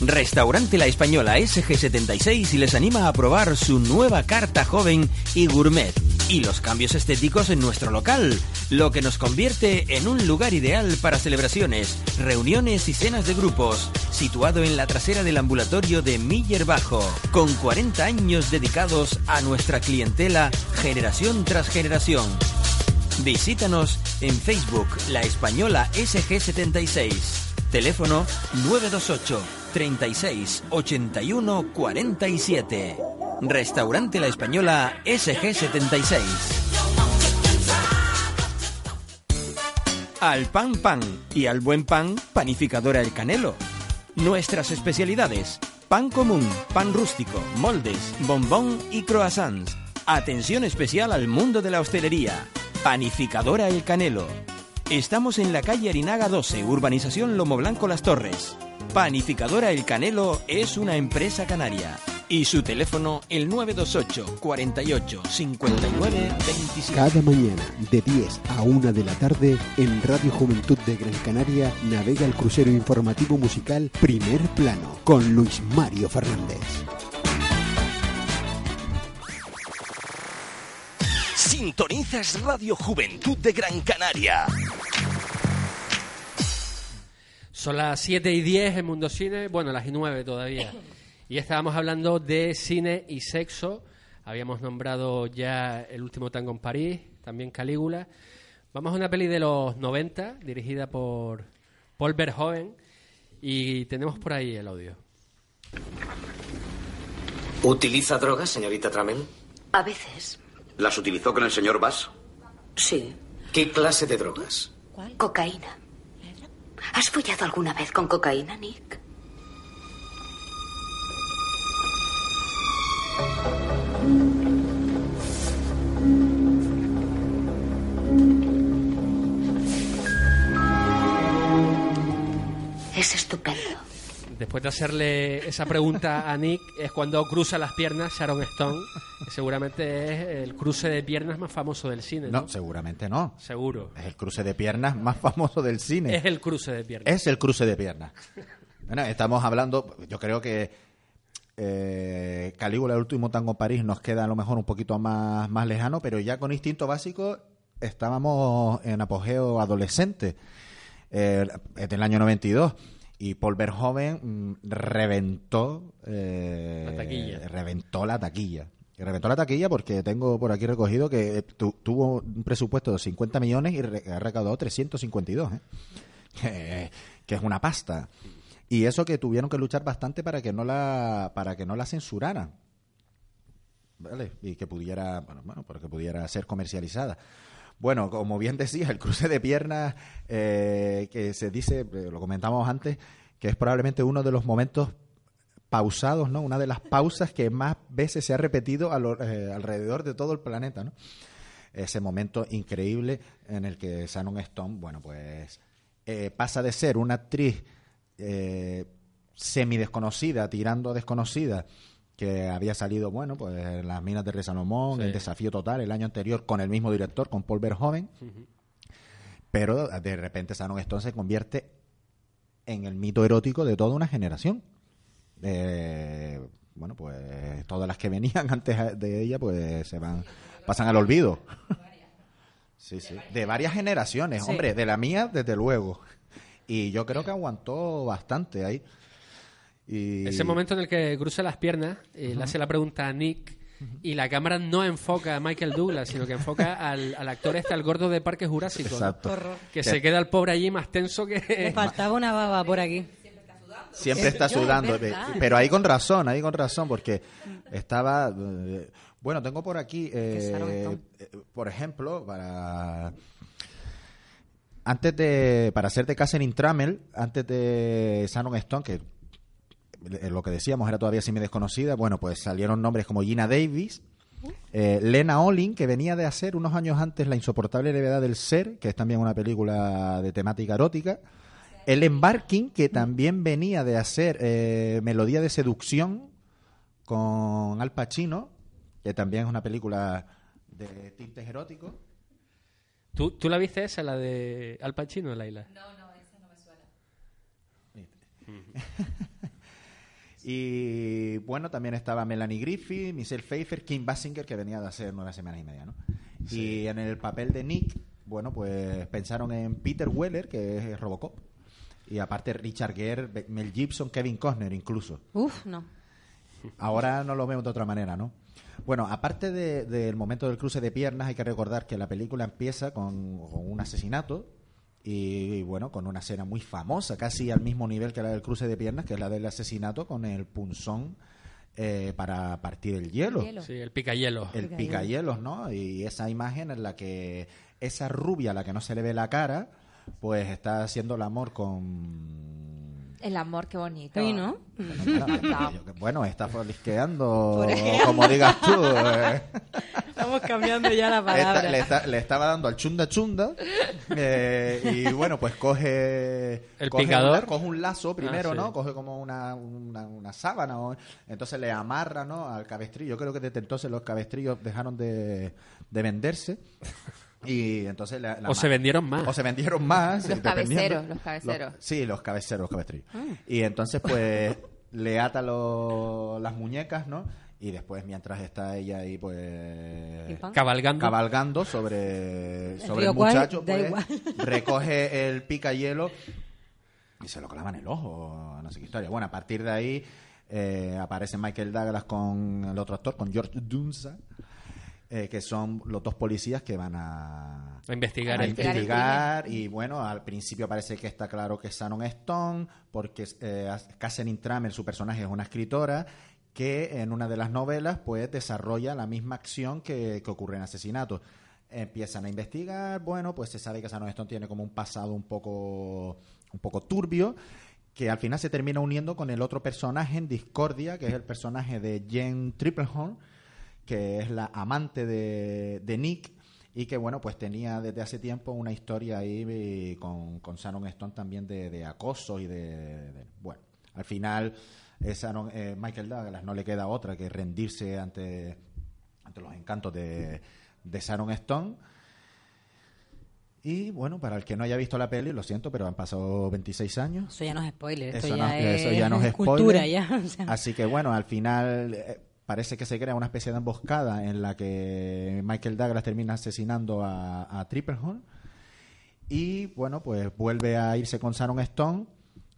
Restaurante La Española SG76 les anima a probar su nueva carta joven y gourmet y los cambios estéticos en nuestro local, lo que nos convierte en un lugar ideal para celebraciones, reuniones y cenas de grupos, situado en la trasera del ambulatorio de Miller Bajo, con 40 años dedicados a nuestra clientela generación tras generación. Visítanos en Facebook La Española SG76. Teléfono 928 36 81 47. Restaurante La Española SG76. Al pan pan y al buen pan, panificadora El Canelo. Nuestras especialidades: pan común, pan rústico, moldes, bombón y croissants. Atención especial al mundo de la hostelería. Panificadora El Canelo. Estamos en la calle Arinaga 12, urbanización Lomo Blanco Las Torres. Panificadora El Canelo es una empresa canaria. Y su teléfono el 928 48 59 27. Cada mañana de 10 a 1 de la tarde en Radio Juventud de Gran Canaria navega el crucero informativo musical Primer Plano con Luis Mario Fernández. Sintonizas Radio Juventud de Gran Canaria. Son las 7 y 10 en Mundo Cine, bueno, las y 9 todavía. Y estábamos hablando de cine y sexo. Habíamos nombrado ya El último tango en París, también Calígula. Vamos a una peli de los 90, dirigida por Paul Verhoeven. Y tenemos por ahí el audio. ¿Utiliza drogas, señorita Tramen? A veces. ¿Las utilizó con el señor Bass? Sí. ¿Qué clase de drogas? Cocaína. ¿Has follado alguna vez con cocaína, Nick? Es estupendo. Después de hacerle esa pregunta a Nick, es cuando cruza las piernas Sharon Stone. que seguramente es el cruce de piernas más famoso del cine. No, No, seguramente no. seguro. Es el cruce de piernas más famoso del cine. Es el cruce de piernas. Es el cruce de piernas. Bueno, estamos hablando, yo creo que eh, Calígula, el último tango en París, nos queda a lo mejor un poquito más, más lejano, pero ya con Instinto Básico estábamos en apogeo adolescente, eh, del año 92. Y Paul Verhoeven mm, reventó, eh, La taquilla. reventó la taquilla. Y reventó la taquilla porque tengo por aquí recogido que eh, tu- tuvo un presupuesto de 50 millones y re- ha recaudado 352, ¿eh? que, que es una pasta. Y eso que tuvieron que luchar bastante para que no la para que no la censuraran. ¿Vale? Y que pudiera, bueno, bueno, para que pudiera ser comercializada. Bueno, como bien decía, el cruce de piernas eh, que se dice, eh, lo comentamos antes, que es probablemente uno de los momentos pausados, ¿no? Una de las pausas que más veces se ha repetido a eh, alrededor de todo el planeta, ¿no? Ese momento increíble en el que Shannon Stone, bueno, pues pasa de ser una actriz eh, semi desconocida, tirando a desconocida, que había salido, bueno, pues en las minas de Rey Salomón, Sí. el desafío total, el año anterior, con el mismo director, con Paul Verhoeven, pero de repente Shannon Stone se convierte en el mito erótico de toda una generación. Eh, bueno, pues todas las que venían antes de ella, pues se van, pasan al olvido. Sí, sí. De varias generaciones, Sí. hombre, de la mía, desde luego. Y yo creo que aguantó bastante ahí. Y... Ese momento en el que cruza las piernas, eh, le hace la pregunta a Nick y la cámara no enfoca a Michael Douglas, sino que enfoca al, al actor este, al gordo de Parque Jurásico. Exacto. Que se queda el pobre allí más tenso Le que... faltaba una baba por aquí. Siempre está Yo, es sudando, verdad. pero ahí con razón, ahí con razón, porque estaba... eh, bueno, tengo por aquí, eh, eh, por ejemplo, para... Antes de, para hacer de Catherine Trammell, antes de Shannon Stone, que eh, lo que decíamos era todavía semi desconocida, bueno, pues salieron nombres como Gina Davis, eh, Lena Olin, que venía de hacer unos años antes La insoportable levedad del ser, que es también una película de temática erótica. Ellen Barkin, que también venía de hacer eh, Melodía de seducción con Al Pacino, que también es una película de tintes eróticos. ¿Tú, ¿Tú la viste esa, la de Al Pacino, Laila? Y bueno, también estaba Melanie Griffith, Michelle Pfeiffer, Kim Basinger, que venía de hacer nueve semanas y media, ¿no? Y en el papel de Nick, bueno, pues pensaron en Peter Weller, que es Robocop. Y aparte Richard Gere, Mel Gibson, Kevin Costner incluso. Uf, no. Ahora no lo veo de otra manera, ¿no? Bueno, aparte de- del momento del cruce de piernas, hay que recordar que la película empieza con, con un asesinato y, bueno, con una escena muy famosa, casi al mismo nivel que la del cruce de piernas, que es la del asesinato con el punzón eh, para partir el hielo. Hielo. Sí, el picayelo. El picayelos, ¿no? Y esa imagen en la que esa rubia a la que no se le ve la cara, pues está haciendo el amor con El amor, qué bonito. Sí, ¿no? Bueno, está folisqueando, como digas tú. eh. Estamos cambiando ya la Esta- palabra. le, está- le estaba dando al chunda chunda eh, y bueno, pues coge El coge picador. coge un lazo primero, Ah, sí. ¿no? Coge como una, una, una sábana, o- entonces le amarra, ¿no? Al cabestrillo. Yo creo que desde entonces los cabestrillos dejaron de, de venderse. Y entonces la- la O se vendieron más. O se vendieron más. Los dependiendo- cabeceros, los cabeceros. sí, los cabeceros, los cabestrillos. Ah. Y entonces, pues, le ata lo- las muñecas, ¿no? Y después, mientras está ella ahí, pues... Cabalgando. Cabalgando sobre, sobre el muchacho, pues, igual. recoge el picayelo y se lo clava en el ojo, no sé qué historia. Bueno, a partir de ahí eh, aparece Michael Douglas con el otro actor, con George Dunza, eh, que son los dos policías que van a, A investigar a el investigar y bueno, al principio parece que está claro que es Shannon Stone, porque eh, Catherine Trammell, su personaje, es una escritora que en una de las novelas pues desarrolla la misma acción que, que ocurre en asesinato. Empiezan a investigar, bueno, pues se sabe que Sharon Stone tiene como un pasado un poco, un poco turbio, que al final se termina uniendo con el otro personaje en Discordia, que es el personaje de Jen Triplehorn, que es la amante de, de Nick, y que bueno pues tenía desde hace tiempo una historia ahí eh, con, con Sharon Stone también de, de acoso y de, de- bueno al final eh, Sharon- eh, Michael Douglas no le queda otra que rendirse ante ante los encantos de, de Sharon Stone y bueno para el que no haya visto la peli lo siento pero han pasado 26 años Eso ya no es spoiler, esto eso ya, no, es, eso ya no es cultura spoiler. ya. o sea. Así que bueno, al final eh, parece que se crea una especie de emboscada en la que Michael Douglas termina asesinando a, a Triplehorn y bueno, pues vuelve a irse con Sharon Stone.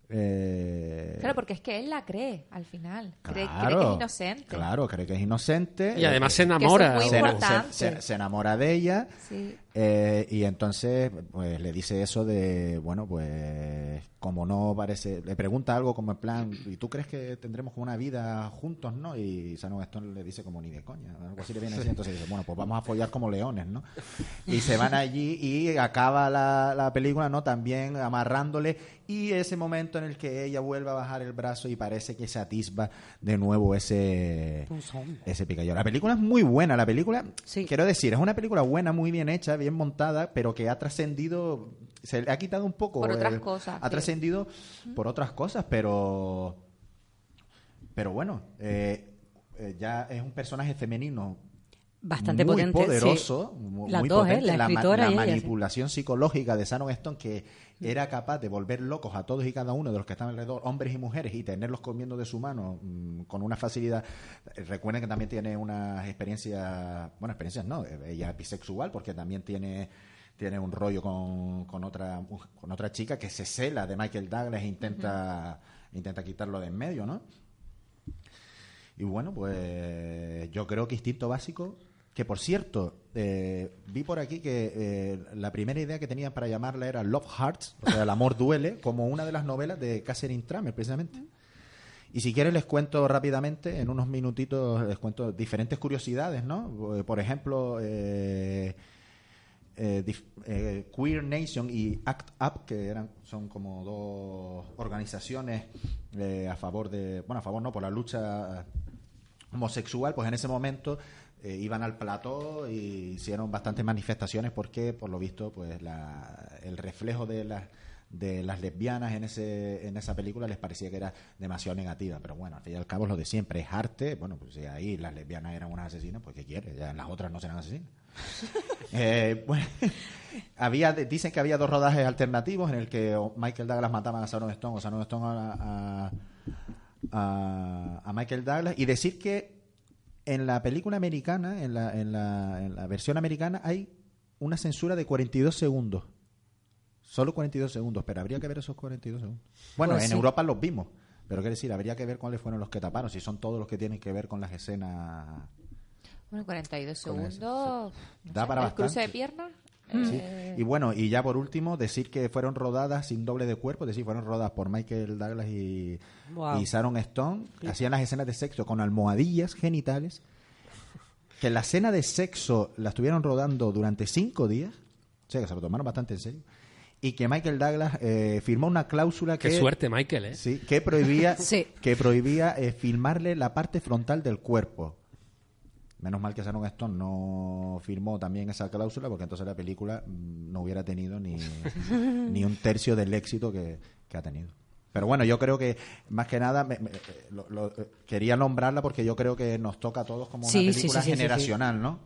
eh, Claro, porque es que él la cree al final. Cree, cree claro, que es inocente. Claro, cree que es inocente. Y además eh, se enamora. muy se, importante. se- se- se enamora de ella Sí. Eh, y entonces pues le dice eso de bueno pues como no parece le pregunta algo como en plan y tú crees que tendremos como una vida juntos no y Sharon Stone le dice como ni de coña algo así le viene a decir entonces dice bueno pues vamos a follar como leones no y se van allí y acaba la, la película no también amarrándole y ese momento en el que ella vuelve a bajar el brazo y parece que se atisba de nuevo ese ese. La película es muy buena, la película, Sí. quiero decir, es una película buena, muy bien hecha, bien montada, pero que ha trascendido, se le ha quitado un poco. Por otras el- cosas, Ha sí. trascendido por otras cosas, pero. Pero bueno, eh, eh, ya es un personaje femenino. Bastante muy potente, sí. poderoso, muy dos, ¿eh? potente. La escritora la ella, sí. manipulación psicológica de Sharon Stone que era capaz de volver locos a todos y cada uno de los que están alrededor, hombres y mujeres, y tenerlos comiendo de su mano mm, con una facilidad. Eh, Recuerden que también tiene unas experiencias, bueno, experiencias no, eh, ella es bisexual porque también tiene tiene un rollo con, con otra con otra chica que se cela de Michael Douglas e intenta intenta quitarlo de en medio, ¿no? Y bueno, pues yo creo que Instinto Básico, que por cierto, eh, vi por aquí que eh, la primera idea que tenían para llamarla era Love Hearts, o sea, El amor duele, como una de las novelas de Catherine Tramer, precisamente. Y si quieres les cuento rápidamente, en unos minutitos les cuento diferentes curiosidades, ¿no? Eh, Por ejemplo, eh, Queer Nation y Act Up, que eran son como dos organizaciones a favor de, bueno, a favor no, por la lucha homosexual, pues en ese momento eh, iban al plató y hicieron bastantes manifestaciones porque, por lo visto, pues la, el reflejo de las de las lesbianas en ese en esa película les parecía que era demasiado negativa. Pero bueno al fin y al cabo es lo de siempre es arte. Bueno pues si ahí las lesbianas eran unas asesinas pues qué quiere ya las otras no serán asesinas. Eh, bueno, había, dicen que había dos rodajes alternativos en el que Michael Douglas mataba a Sharon Stone o Sharon Stone a, a, a- a Michael Douglas y decir que en la película americana, en la, en la, en la versión americana, hay una censura de 42 segundos. Solo 42 segundos, pero habría que ver esos 42 segundos. Bueno, Pues en sí. Europa los vimos, pero quiero decir, habría que ver cuáles fueron los que taparon, si son todos los que tienen que ver con las escenas Bueno, 42 Con eso, segundos. Da para ¿El cruce de bastante. piernas? Sí. Eh, Y bueno, y ya por último, decir que fueron rodadas sin doble de cuerpo, es decir, fueron rodadas por Michael Douglas y, Wow. y Sharon Stone. Hacían las escenas de sexo con almohadillas genitales. Que la escena de sexo la estuvieron rodando durante cinco días. O sea, que se lo tomaron bastante en serio. Y que Michael Douglas eh, firmó una cláusula Qué que, suerte, Michael, ¿eh? sí, que prohibía, Sí. que prohibía eh, filmarle la parte frontal del cuerpo. Menos mal que Sharon Stone no firmó también esa cláusula, porque entonces la película mm, no hubiera tenido ni, ni un tercio del éxito que, que ha tenido. Pero bueno, yo creo que más que nada me- me- eh, lo- lo- eh, quería nombrarla porque yo creo que nos toca a todos como una Sí, película sí, sí, sí, sí. generacional, ¿no?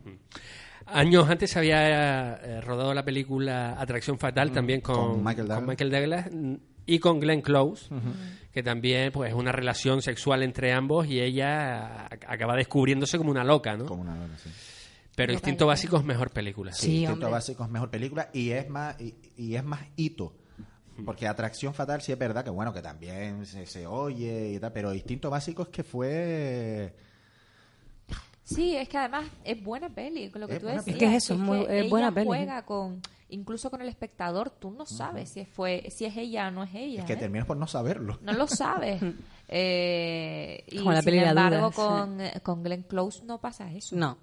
Años antes se había eh, rodado la película Atracción Fatal también con, Mm, con Michael Douglas. Michael Douglas, mm, y con Glenn Close, que también pues es una relación sexual entre ambos y ella acaba descubriéndose como una loca, ¿no? Como una lona, sí. Pero Instinto Básico es mejor película. Sí, Instinto hombre. Básico es mejor película y es más y, y es más hito. Porque Atracción Fatal sí es verdad que bueno, que también se, se oye y tal, pero Instinto Básico es que fue Sí, es que además es buena peli, con lo que Es tú decías. Es que es eso, es que muy- es ella buena peli. juega con, incluso con el espectador, tú no sabes si fue, si es ella o no es ella. Es que ¿eh? terminas por no saberlo. No lo sabes. eh, y Como la sin embargo, duda, con, eh, con Glenn Close no pasa eso. No.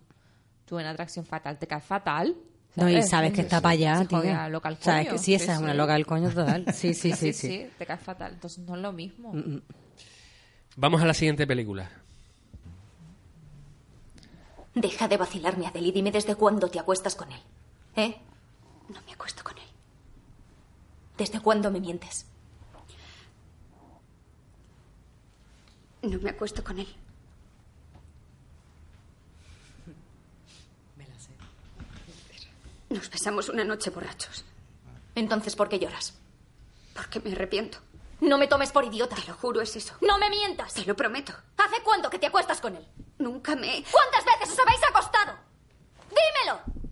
Tú en Atracción Fatal te caes fatal. No, y ¿sabes? que está para allá, Se jode tía. a local Sabes coño. que sí, esa es una sí. loca del coño total. Sí, sí, sí, sí. te caes fatal. Entonces no es lo mismo. Vamos a la siguiente película. Deja de vacilarme, Adele, y dime desde cuándo te acuestas con él. ¿Eh? No me acuesto con él. ¿Desde cuándo me mientes? No me acuesto con él. Nos besamos una noche borrachos. Entonces, ¿por qué lloras? Porque me arrepiento. No me tomes por idiota. Te lo juro, es eso. No me mientas. Te lo prometo. ¿Hace cuánto que te acuestas con él? Nunca me... ¿Cuántas veces os habéis acostado? ¡Dímelo!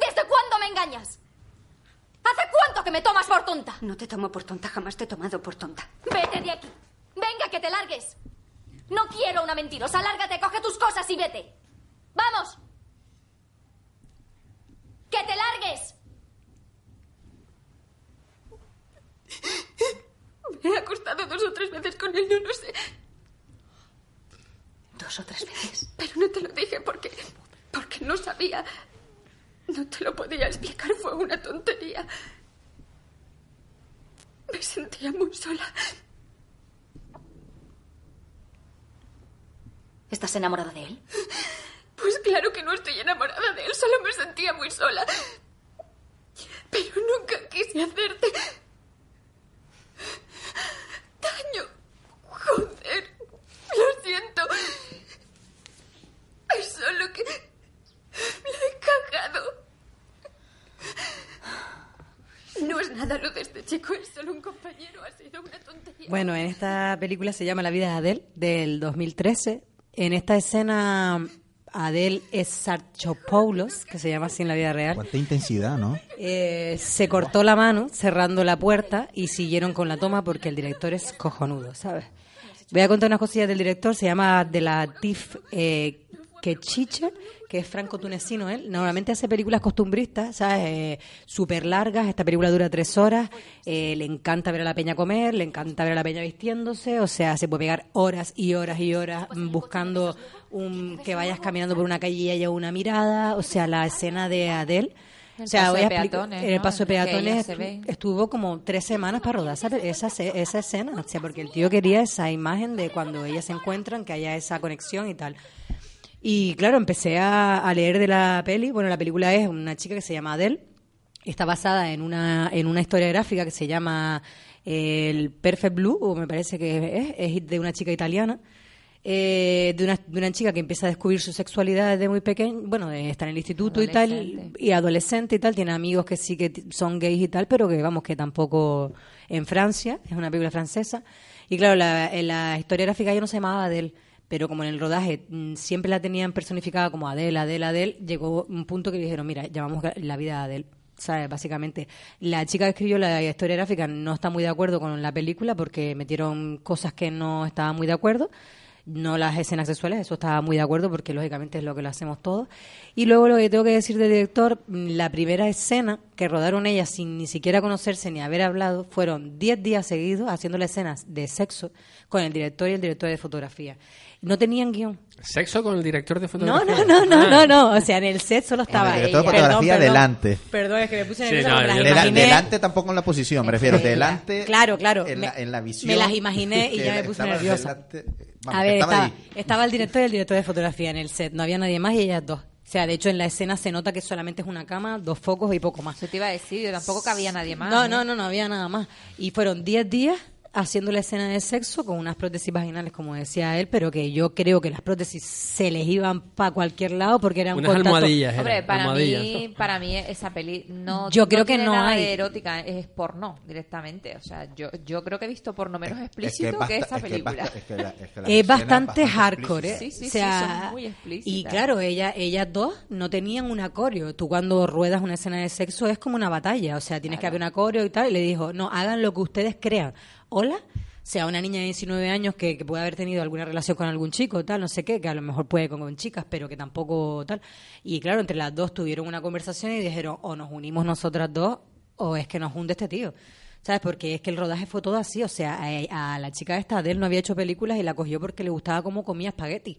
¿Desde cuándo me engañas? ¿Hace cuánto que me tomas por tonta? No te tomo por tonta, jamás te he tomado por tonta. Vete de aquí. Venga, que te largues. No quiero una mentirosa. Lárgate, coge tus cosas y vete. ¡Vamos! ¡Que te largues! Me he acostado dos o tres veces con él, no lo sé. ¿Dos o tres veces? Pero no te lo dije porque. porque no sabía. No te lo podía explicar, fue una tontería. Me sentía muy sola. ¿Estás enamorada de él? Pues claro que no estoy enamorada de él, solo me sentía muy sola. Pero nunca quise hacerte daño. Joder, lo siento. Es solo que la he cagado. No es nada lo de este chico, es solo un compañero, ha sido una tontería. Bueno, en esta película se llama La vida de Adele, del 2013. En esta escena, Adele es Sarchopoulos, que se llama así en la vida real. Cuánta intensidad, ¿no? Eh, se cortó la mano cerrando la puerta y siguieron con la toma porque el director es cojonudo, ¿sabes? Voy a contar unas cosillas del director, se llama De la Tif eh, Kechiche, que es franco-tunecino él. Normalmente hace películas costumbristas, ¿sabes? Eh, Súper largas, esta película dura tres horas, eh, le encanta ver a la peña comer, le encanta ver a la peña vistiéndose, o sea, se puede pegar horas y horas y horas buscando un, que vayas caminando por una calle y haya una mirada, o sea, la escena de Adele. El o sea, paso voy de a explicar- peatones, paso de En el que ella peatones estuvo como tres semanas para rodar esa, esa, esa escena, o sea, porque el tío quería esa imagen de cuando ellas se encuentran, que haya esa conexión y tal. Y claro, empecé a, a leer de la peli. Bueno, la película es una chica que se llama Adele. Está basada en una, en una historia gráfica que se llama eh, El Perfect Blue, o me parece que es, es de una chica italiana. eh, de, una, de una chica que empieza a descubrir su sexualidad desde muy pequeña, bueno, de estar en el instituto y tal, y adolescente y tal, tiene amigos que sí que son gays y tal, pero que vamos, que tampoco en Francia, es una película francesa. Y claro, la, en la historia gráfica ella no se llamaba Adele, pero como en el rodaje mm, siempre la tenían personificada como Adele, Adele, Adele, llegó un punto que dijeron, mira, llamamos la vida de Adele. ¿Sabes? Básicamente, la chica que escribió la historia gráfica no está muy de acuerdo con la película porque metieron cosas que no estaba muy de acuerdo no las escenas sexuales, eso estaba muy de acuerdo porque lógicamente es lo que lo hacemos todos. Y luego lo que tengo que decir del director, mm, la primera escena que rodaron ellas sin ni siquiera conocerse ni haber hablado, fueron 10 días seguidos haciendo las escenas de sexo con el director y el director de fotografía. No tenían guion. ¿Sexo con el director de No, fotografía? no, no, no, Ah. no, no. O sea, en el set solo estaba el director de ella. fotografía delante. Perdón, es que me puse Sí, nerviosa no, las yo- imaginé. delante tampoco en la posición, me refiero. Delante. Claro, claro. En, Me- la, en la visión. me las imaginé y ya me puse nerviosa. delante- vamos, a ver, estaba estaba, estaba el director y el director de fotografía en el set. No había nadie más y ellas dos. O sea, de hecho, en la escena se nota que solamente es una cama, dos focos y poco más. Eso te iba a decir, yo tampoco cabía nadie más. No, ¿eh? no, no, no había nada más. Y fueron 10 días haciendo la escena de sexo con unas prótesis vaginales, como decía él, pero que yo creo que las prótesis se les iban para cualquier lado porque eran Unas contacto- almohadillas. Hombre, para almohadillas. mí, para mí esa peli no Yo creo que tiene no nada hay. de erótica, es porno directamente. O sea, yo, yo creo que he visto porno menos Es explícito basta- que, esa es que es película. basta- es que la- es que la es escena bastante hardcore, ¿eh? Sí, sí, o sí, sea, son muy explícitas. Y claro, ella, ellas dos no tenían un acorio. Tú cuando ruedas una escena de sexo es como una batalla, o sea, tienes que haber un acorio y tal. Y le dijo, no, hagan lo que ustedes crean. Hola, sea una niña de 19 años que, que puede haber tenido alguna relación con algún chico, tal, no sé qué, que a lo mejor puede con, con chicas, pero que tampoco tal. Y claro, entre las dos tuvieron una conversación y dijeron, o nos unimos nosotras dos, o es que nos hunde este tío. ¿Sabes? Porque es que el rodaje fue todo así. O sea, a, a la chica esta de él no había hecho películas y la cogió porque le gustaba cómo comía espagueti.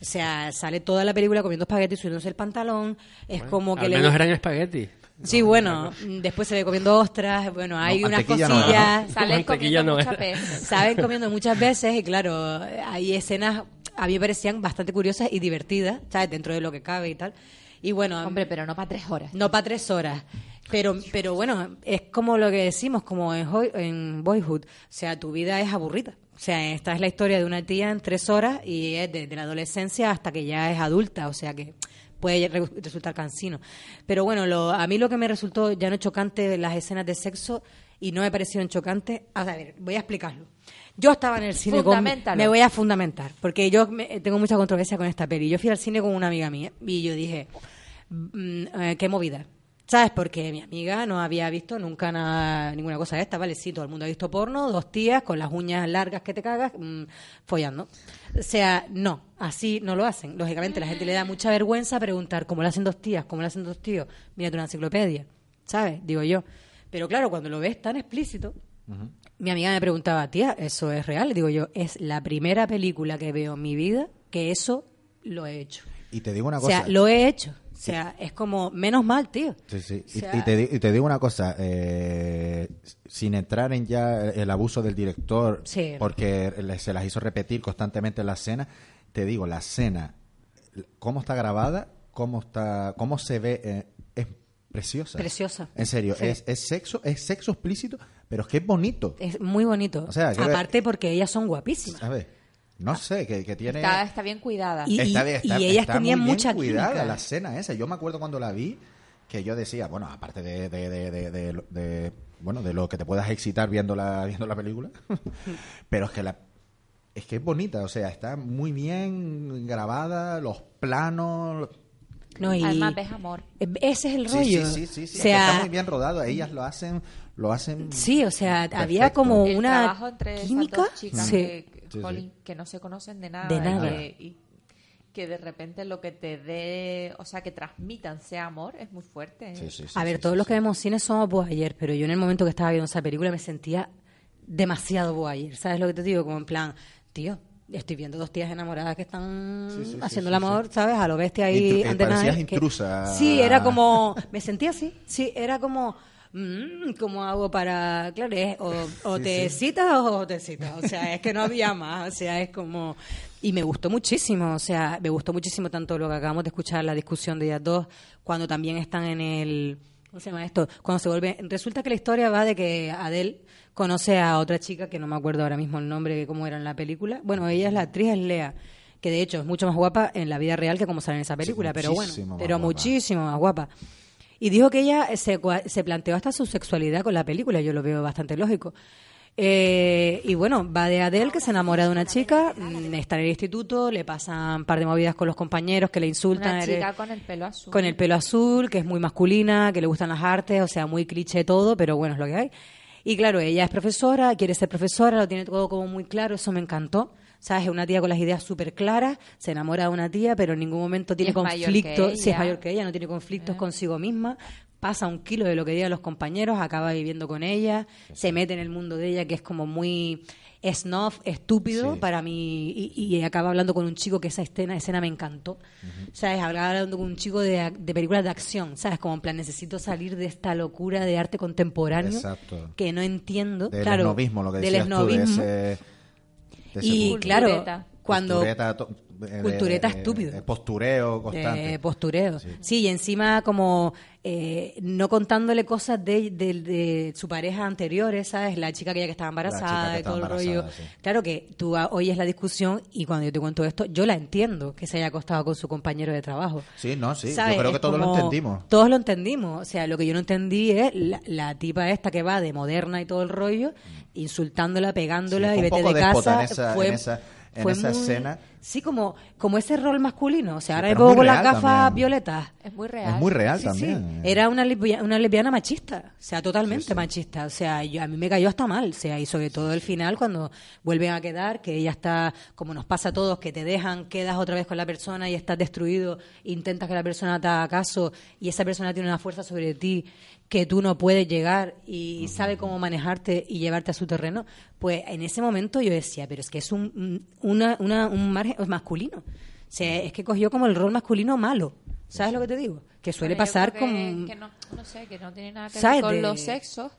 O sea, sale toda la película comiendo espagueti, subiéndose el pantalón. Es como que Al le menos gusta- eran espagueti. Sí, bueno, después se ve comiendo ostras, bueno, hay No, unas mantequilla no, cosillas, Salen comiendo no muchas era. veces. saben comiendo muchas veces y claro, hay escenas a mí me parecían bastante curiosas y divertidas, ¿sabes? Dentro de lo que cabe y tal. Y bueno, Hombre, pero no para tres horas. no para tres horas. Pero, pero bueno, es como lo que decimos, como en, Hoi- en Boyhood. O sea, tu vida es aburrida. O sea, esta es la historia de una tía en tres horas y es desde la adolescencia hasta que ya es adulta. O sea que puede re- resultar cansino. Pero bueno, lo, a mí lo que me resultó ya no chocante las escenas de sexo y no me parecieron chocantes. A ver, voy a explicarlo. Yo estaba en el cine con... Me voy a fundamentar, porque yo me- tengo mucha controversia con esta peli. Yo fui al cine con una amiga mía y yo dije, mm, eh, qué movida. ¿Sabes? Porque mi amiga no había visto nunca nada, ninguna cosa de esta, ¿vale? Sí, todo el mundo ha visto porno, dos tías con las uñas largas que te cagas, mm, follando. O sea, no, así no lo hacen. Lógicamente, la gente le da mucha vergüenza preguntar cómo lo hacen dos tías, cómo lo hacen dos tíos. Mírate una enciclopedia, ¿sabes? Digo yo. Pero claro, cuando lo ves tan explícito, mi amiga me preguntaba, tía, ¿eso es real? Digo yo, es la primera película que veo en mi vida que eso lo he hecho. Y te digo una O cosa. sea, lo he hecho. O sea, es como, menos mal, tío. Sí, sí. O Y- sea- y, te, di- y te digo una cosa, eh, sin entrar en ya el abuso del director, Sí. porque le- se las hizo repetir constantemente la escena, te digo, la escena, cómo está grabada, cómo está, cómo se ve, eh, es preciosa. Preciosa. En serio, Sí. es, es sexo, es sexo explícito, pero es que es bonito. Es muy bonito. O sea, Aparte porque ellas son guapísimas. ¿Sabes? No sé, que, que tiene... Está, está bien cuidada. Y- Está bien, está- y ellas está tenían muy bien mucha cuidada química. la escena esa. Yo me acuerdo cuando la vi que yo decía, bueno, aparte de, de, de, de- de- de- bueno, de lo que te puedas excitar viendo la, viendo la película, pero es que la es que es bonita, o sea, está muy bien grabada, los planos, No, y ves amor. ese es el rollo. sí, sí, sí, o está muy bien rodado, ellas lo hacen, lo hacen sí, o sea, había como el una trabajo entre esas química. dos chicas Sí. que, Sí, jolín, sí. que no se conocen de nada, De y nada. que- Y, que de repente lo que te dé, o sea, que transmitan sea amor, es muy fuerte. ¿eh? Sí, sí, sí, A ver, sí, todos sí, los sí. que vemos cine somos boayer, pero yo en el momento que estaba viendo esa película me sentía demasiado boayer. ¿Sabes lo que te digo? Como en plan, tío, estoy viendo dos tías enamoradas que están Sí, sí, sí, haciendo sí, el amor, ¿sabes? A lo bestia ahí. Intru- parecías que- intrusa. Sí, era como, me sentía así, sí, era como... mm, ¿Cómo hago para.? Claro, es o, o te citas o te citas. O sea, es que no había más. O sea, es como. Y me gustó muchísimo. O sea, me gustó muchísimo tanto lo que acabamos de escuchar, la discusión de ellas dos, cuando también están en el. ¿Cómo se llama esto? Cuando se vuelve. Resulta que la historia va de que Adele conoce a otra chica, que no me acuerdo ahora mismo el nombre, cómo era en la película. Bueno, ella es la actriz, es Lea. Que de hecho es mucho más guapa en la vida real que como sale en esa película. pero bueno, pero guapa. muchísimo más guapa. Y dijo que ella se, se planteó hasta su sexualidad con la película, yo lo veo bastante lógico. Eh, y bueno, va de Adele, que se enamora de una chica, mm, está en el instituto, le pasan un par de movidas con los compañeros que le insultan. Una eres- chica con el pelo azul. con el pelo azul, que es muy masculina, que le gustan las artes, o sea, muy cliché todo, pero bueno, es lo que hay. Y claro, ella es profesora, quiere ser profesora, lo tiene todo como muy claro, eso me encantó. ¿Sabes? Es una tía con las ideas súper claras, se enamora de una tía, pero en ningún momento tiene conflictos. Si es. Eh. mayor que ella, no tiene conflictos consigo misma. Pasa un kilo de lo que digan los compañeros, acaba viviendo con ella, se mete en el mundo de ella, que es como muy snuff, estúpido Sí. para mí, y, y acaba hablando con un chico que esa escena, escena me encantó. ¿Sabes? Hablaba hablando con un chico de, de películas de acción, ¿sabes? Como en plan, necesito salir de esta locura de arte contemporáneo Exacto. que no entiendo. del claro, esnovismo, lo que del decías esnovismo. ese, de ese y claro, Cultureta. cuando cultureta to- Cultureta estúpido. postureo constante. Eh, postureo. Sí. Sí. y encima como eh, no contándole cosas de, de- de su pareja anteriores, ¿sabes? La chica aquella que estaba embarazada que y todo el rollo. sí. Claro que tú oyes la discusión y cuando yo te cuento esto, yo la entiendo, que se haya acostado con su compañero de trabajo. Sí, no, sí, ¿Sabes? yo creo que todos lo entendimos. Todos lo entendimos. O sea, lo que yo no entendí es la, la tipa esta que va de moderna y todo el rollo, insultándola, pegándola Sí, y vete de casa. en esa, fue en esa, en fue esa muy- escena. Sí, como, como ese rol masculino. O sea, ahora muy con las real gafas también. violetas. Es muy real. Es muy real Sí, también. sí. Era una, lesbia- una lesbiana machista, o sea, totalmente Sí, sí. machista. O sea, yo, a mí me cayó hasta mal, o sea, y sobre todo el final cuando vuelven a quedar, que ella está, como nos pasa a todos, que te dejan, quedas otra vez con la persona y estás destruido, intentas que la persona te haga caso y esa persona tiene una fuerza sobre ti que tú no puedes llegar y sabe cómo manejarte y llevarte a su terreno, pues en ese momento yo decía, pero es que es un, un- una, una- un margen masculino. O sea, es que cogió como el rol masculino malo. ¿Sabes lo que te digo? Que suele Bueno, pasar que- con... Que no, no sé, que no tiene nada que ¿Sabes? ver con De- los sexos,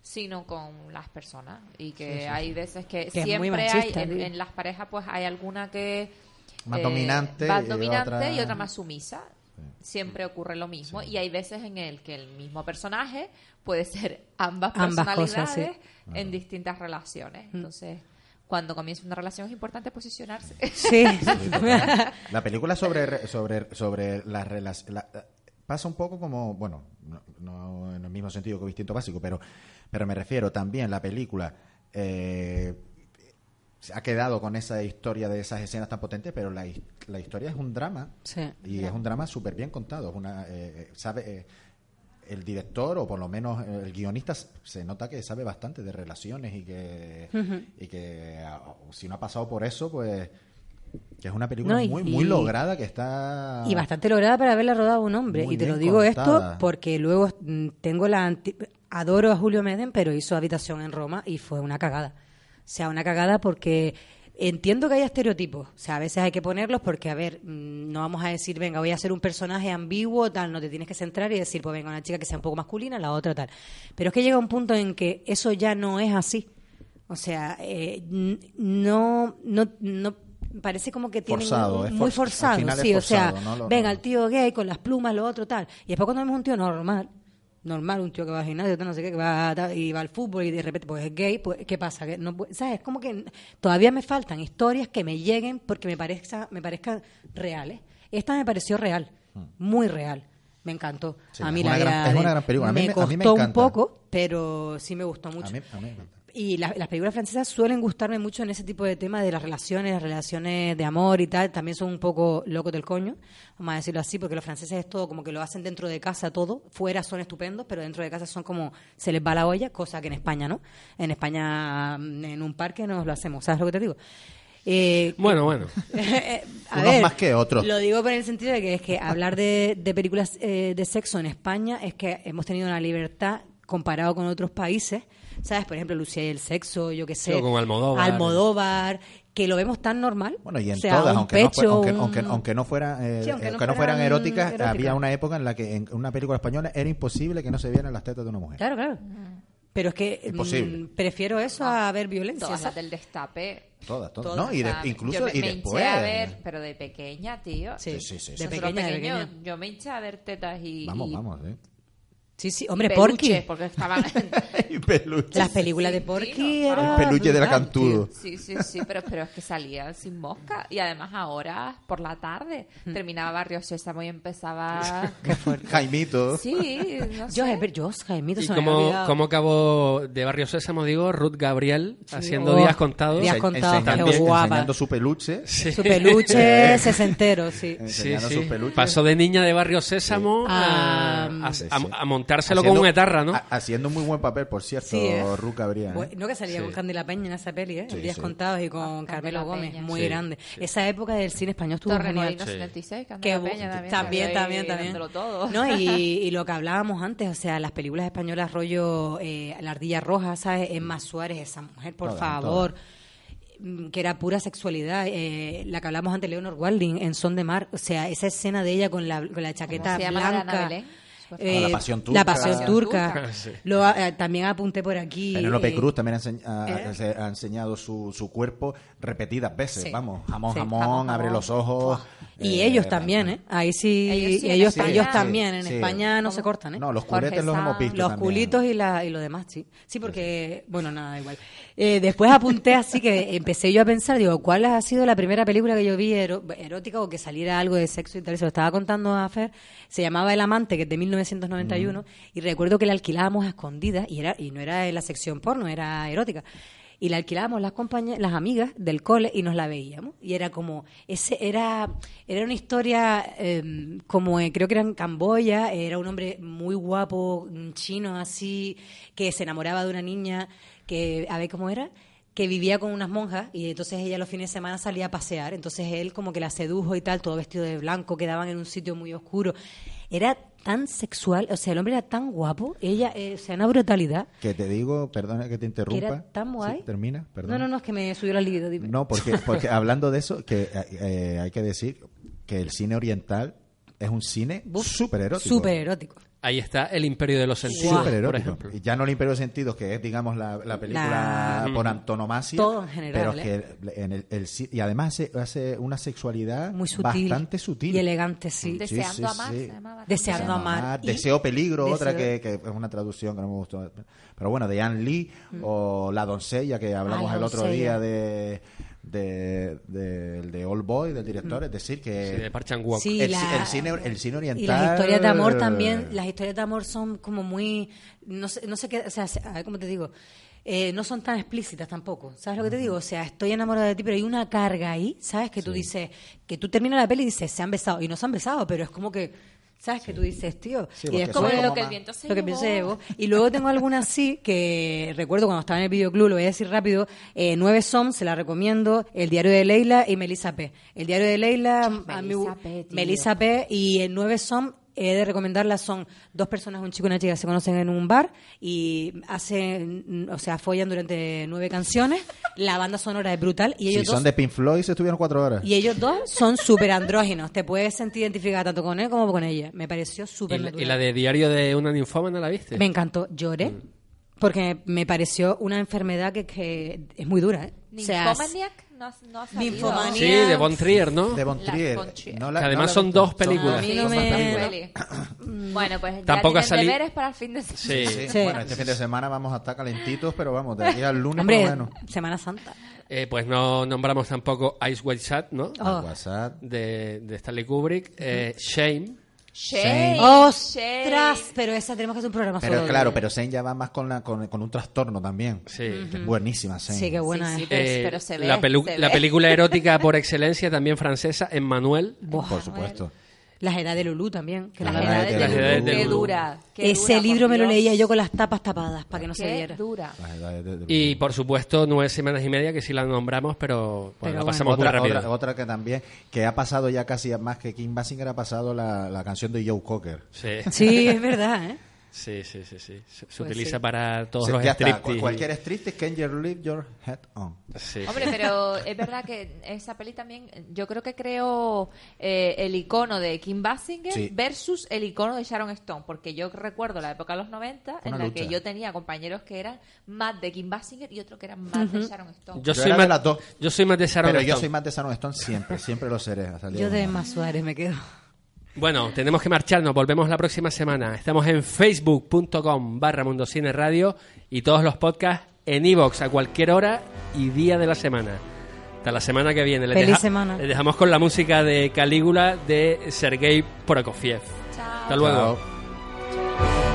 sino con las personas. Y que hay veces que, siempre machista, hay, en, las parejas, pues hay alguna que... eh, Más dominante Más y dominante otra- y otra más sumisa. Siempre ocurre lo mismo. Y hay veces en el que el mismo personaje puede ser ambas Ambas personalidades cosas, en distintas relaciones. Entonces, cuando comienza una relación es importante posicionarse. Sí. La película sobre sobre sobre las relaciones pasa un poco como, bueno, no, no en el mismo sentido que Instinto Básico, pero pero me refiero también la película eh, se ha quedado con esa historia de esas escenas tan potentes, pero la, la historia es un drama Sí. y es un drama súper bien contado. Es una, eh, eh, sabe, eh, el director, o por lo menos el guionista, se nota que sabe bastante de relaciones y que, y que ah, si no ha pasado por eso, pues que es una película No, y- muy, muy y- lograda que está... Y bastante lograda para haberla rodado un hombre. Muy y te lo digo contada. esto porque luego mm, tengo la... anti- Adoro a Julio Meden, pero hizo Habitación en Roma y fue una cagada. O sea, una cagada porque entiendo que hay estereotipos. O sea, a veces hay que ponerlos porque, a ver, mm, no vamos a decir, venga, voy a ser un personaje ambiguo, tal, no te tienes que centrar y decir, pues venga, una chica que sea un poco masculina, la otra tal. Pero es que llega un punto en que eso ya no es así. O sea, eh, no, no, no parece como que tienen Forzado, un- es muy forzado, sí, o sea, forzado, ¿no? Lo- venga, el tío gay con las plumas, lo otro tal. Y después cuando vemos un tío normal, normal, un tío que va al gimnasio, no sé qué, que va a y va al fútbol y de repente pues es gay, pues ¿qué pasa? Que no, ¿Sabes? Es como que todavía me faltan historias que me lleguen porque me parezca, me parezcan reales. Esta me pareció real, muy real. Me encantó. Sí, a mí es la una gran- es una de- gran película. A mí me me- a costó mí me un poco, pero sí me gustó mucho. A mí, a mí me. Y la- las películas francesas suelen gustarme mucho en ese tipo de temas de las relaciones, las relaciones de amor y tal. También son un poco locos del coño, vamos a decirlo así, porque los franceses es todo como que lo hacen dentro de casa todo. Fuera son estupendos, pero dentro de casa son como se les va la olla, cosa que en España no. En España, mm, en un parque nos lo hacemos, ¿sabes lo que te digo? Eh, Bueno, bueno. a Unos más que otros. Lo digo por el sentido de que es que hablar de, de películas eh, de sexo en España es que hemos tenido una libertad comparado con otros países. ¿Sabes? Por ejemplo, Lucía y el sexo, yo qué sé. Sí, o como Almodóvar. Almodóvar, que lo vemos tan normal. Bueno, y en O sea, todas, un aunque, no, aunque, un- aunque, aunque no fueran, eh, Sí, aunque no aunque no fueran fueran eróticas, había una época en la que en una película española era imposible que no se vieran las tetas de una mujer. Claro, claro. Pero es que mm, prefiero eso a ver violencia. Todas las del destape. Todas, todas. Todas, ¿no? Y de- incluso yo me, y me después. hinché a ver, pero de pequeña, tío. Sí, sí, sí, sí. De pequeña, de pequeña. Yo me hinché a ver tetas y. Vamos, y- vamos, ¿eh? Sí, sí. Hombre, peluches, Porky. porque estaban. y peluche. Las películas de Sí, Porky no, eran El peluche de la cantudo. Sí, sí, sí, pero, pero es que salía sin mosca. Y además ahora, por la tarde, Mm. terminaba Barrio Sésamo y empezaba... Jaimito. Sí, no Yo, sé. eh, yo, Jaimito, ¿Y cómo, cómo acabó de Barrio Sésamo, digo, Ruth Gabriel, haciendo oh, días contados? días contados, qué enseñando, guapa. enseñando su peluche. Sí. Su peluche sesentero, sí. Sí, enseñando sí. sus peluches. Pasó de niña de Barrio Sésamo a, Ah, a- Sí, a- sí. a montárselo Haciendo- con un etarra, ¿no? ha- haciendo muy buen papel, por cierto, Sí, ¿eh? ¿eh? Bueno, no que salía Sí. con Candela Peña en esa peli, ¿eh? Sí, Días sí. contados y con Con Carmelo Gómez, muy Sí, grande. Esa época del cine español estuvo Torre genial. Molino Sí. 76, Que Candela bu- Peña también. también, también, también. todo. No, y, y lo que hablábamos antes, o sea, las películas españolas rollo eh, La Ardilla Roja, ¿sabes? Emma Suárez, esa mujer, por Todas, favor. mm, que era pura sexualidad, eh, la que hablamos antes, Leonor Walding, en Son de Mar, o sea, esa escena de ella con la, con la chaqueta se llama la de Ana blanca. Belén? Eh, La Pasión La Turca. Pasión Pasión Turca. Sí. Lo, eh, también apunté por aquí. Penélope Cruz también ha, enseñ- ha- ¿eh? se ha enseñado su, su cuerpo repetidas veces. Sí. Vamos, jamón, Sí. jamón, Jamón, abre jamón. los ojos. Y Eh, ellos también, ¿eh? Ahí sí, Ellos sí, ellos, España- ellos Sí, también. En sí. España no se cortan, ¿eh? No, los Jorge culetes los hemos visto los también. culitos y, la, y lo demás, sí. Sí, porque, bueno, nada, igual. Eh, después apunté así que empecé yo a pensar, digo, ¿cuál ha sido la primera película que yo vi ero- erótica o que saliera algo de sexo y tal? Se lo estaba contando a Fer. Se llamaba El Amante, que es de 1991, y recuerdo que la alquilábamos a escondidas y, era, y no era en la sección porno, era erótica. Y la alquilábamos las compañeras, las amigas del cole y nos la veíamos. Y era como, ese era, era una historia eh, como eh, creo que era en Camboya, era un hombre muy guapo, chino así, que se enamoraba de una niña que, a ver cómo era, que vivía con unas monjas y entonces ella los fines de semana salía a pasear. Entonces él como que la sedujo y tal, todo vestido de blanco, quedaban en un sitio muy oscuro. Era tan sexual, o sea, el hombre era tan guapo, ella, eh, o sea, una brutalidad. Que te digo, perdona que te interrumpa. Que era tan guay. Sí, termina, No, perdona. no, no, es que me subió la libido, dime. No, porque, porque hablando de eso, que eh, eh, hay que decir que el cine oriental es un cine súper erótico. Súper erótico. Ahí está El Imperio de los Sentidos, por ejemplo. Y ya no el Imperio de Sentidos, que es, digamos, la, la película La- por antonomasia. Todo en general, Pero ¿eh? que en el, el y además hace, hace una sexualidad Muy sutil. bastante sutil. Y elegante, sí. Sí, Deseando sí, amar, sí. Deseando Deseo amar. Y- Deseo peligro, otra que, que es una traducción que no me gustó. Pero bueno, de Anne Lee o La doncella que hablamos Mm. Ah, el otro doncella. día de de, de, de Old Boy, del director, es decir, que Sí, de Park Chan-wook. Sí, el, la- el cine, el cine oriental... Y las historias de amor también, las historias de amor son como muy, no sé, no sé qué, o sea, a ver cómo te digo, eh, no son tan explícitas tampoco, ¿sabes lo que te digo? O sea, estoy enamorada de ti, pero hay una carga ahí, ¿sabes? Que tú dices, que tú terminas la peli y dices, se han besado, y no se han besado, pero es como que, ¿sabes? Que tú dices, tío, Sí, y es como lo que el viento se lo que llevó. Y luego tengo algunas así que recuerdo cuando estaba en el videoclub, lo voy a decir rápido, eh, Nueve Som, se la recomiendo, El diario de Leila y Melissa P. El diario de Leila, a Melissa P. Melissa P. y el Nueve Som, he de recomendarlas, son dos personas, un chico y una chica, se conocen en un bar y hacen, o sea, follan durante nueve canciones. La banda sonora es brutal y ellos Si dos son de Pink Floyd, se estuvieron cuatro horas. y ellos dos son súper andróginos. Te puedes sentir identificada tanto con él como con ella. Me pareció ¿Y, súper natural. y la de Diario de una ninfómana la viste? Me encantó, lloré. Mm. Porque me pareció una enfermedad que, que es muy dura. ¿eh? O sea, Ninfomaniac no, no ha salido. Sí, de Von Trier, ¿no? De Von Trier. No la- Que además no la son dos películas. Sí, no son me- dos pelis. bueno, pues Tampoco ya ha tienen salido- deberes para el fin de semana. Sí. Sí, Sí. Bueno, este fin de semana vamos a estar calentitos, pero vamos, de aquí al lunes Hombre, por lo menos. Semana Santa. Eh, pues no nombramos tampoco Ice White Shad, ¿no? Oh. WhatsApp. De, de Stanley Kubrick. Eh, Shame. Shame, ¡Ostras! shame. Pero esa tenemos que hacer un programa Pero solo. claro, pero Zane ya va más con, la, con, con un trastorno también. Sí. Que es buenísima, Zane. Sí, qué buena Sí, sí, es. pero, Eh, pero se ve. la, se la ve. película erótica por excelencia, también francesa, Emmanuel. Buah. Por supuesto. Las edades de Lulú también. Que Las edades de Las Lulú, edades de Qué dura. qué Ese dura, libro me lo leía yo con las tapas tapadas para que no se Qué viera. dura. Y por supuesto, nueve semanas y media, que sí la nombramos, pero, bueno, Pero la bueno. pasamos otra, muy rápido. otra, otra que también, que ha pasado ya casi más que Kim Basinger, ha pasado la, la canción de Joe Cocker. Sí. Sí, es verdad, ¿eh? Sí, sí, sí, sí. Se, se Pues utiliza sí. para todos sea, los striptease. cu- cualquier striptease can you leave your head on. Sí, Hombre, sí. pero es verdad que esa peli también, yo creo que creó eh, el icono de Kim Basinger Sí. versus el icono de Sharon Stone, porque yo recuerdo la época de los 90 en la que yo tenía compañeros que eran más de Kim Basinger y otros que eran más de Sharon Stone. Yo, Yo soy más, de las dos. yo soy más de Sharon Pero yo Stone. soy más de Sharon Stone siempre, siempre lo seré. Yo de. Emma Suárez me quedo. Bueno, tenemos que marcharnos. Volvemos la próxima semana. Estamos en facebook.com barra Mundo Cine Radio y todos los podcasts en iVoox a cualquier hora y día de la semana. Hasta la semana que viene. Les Feliz deja- semana. les dejamos con la música de Calígula de Sergei Prokofiev. Chao. Hasta luego. Chao.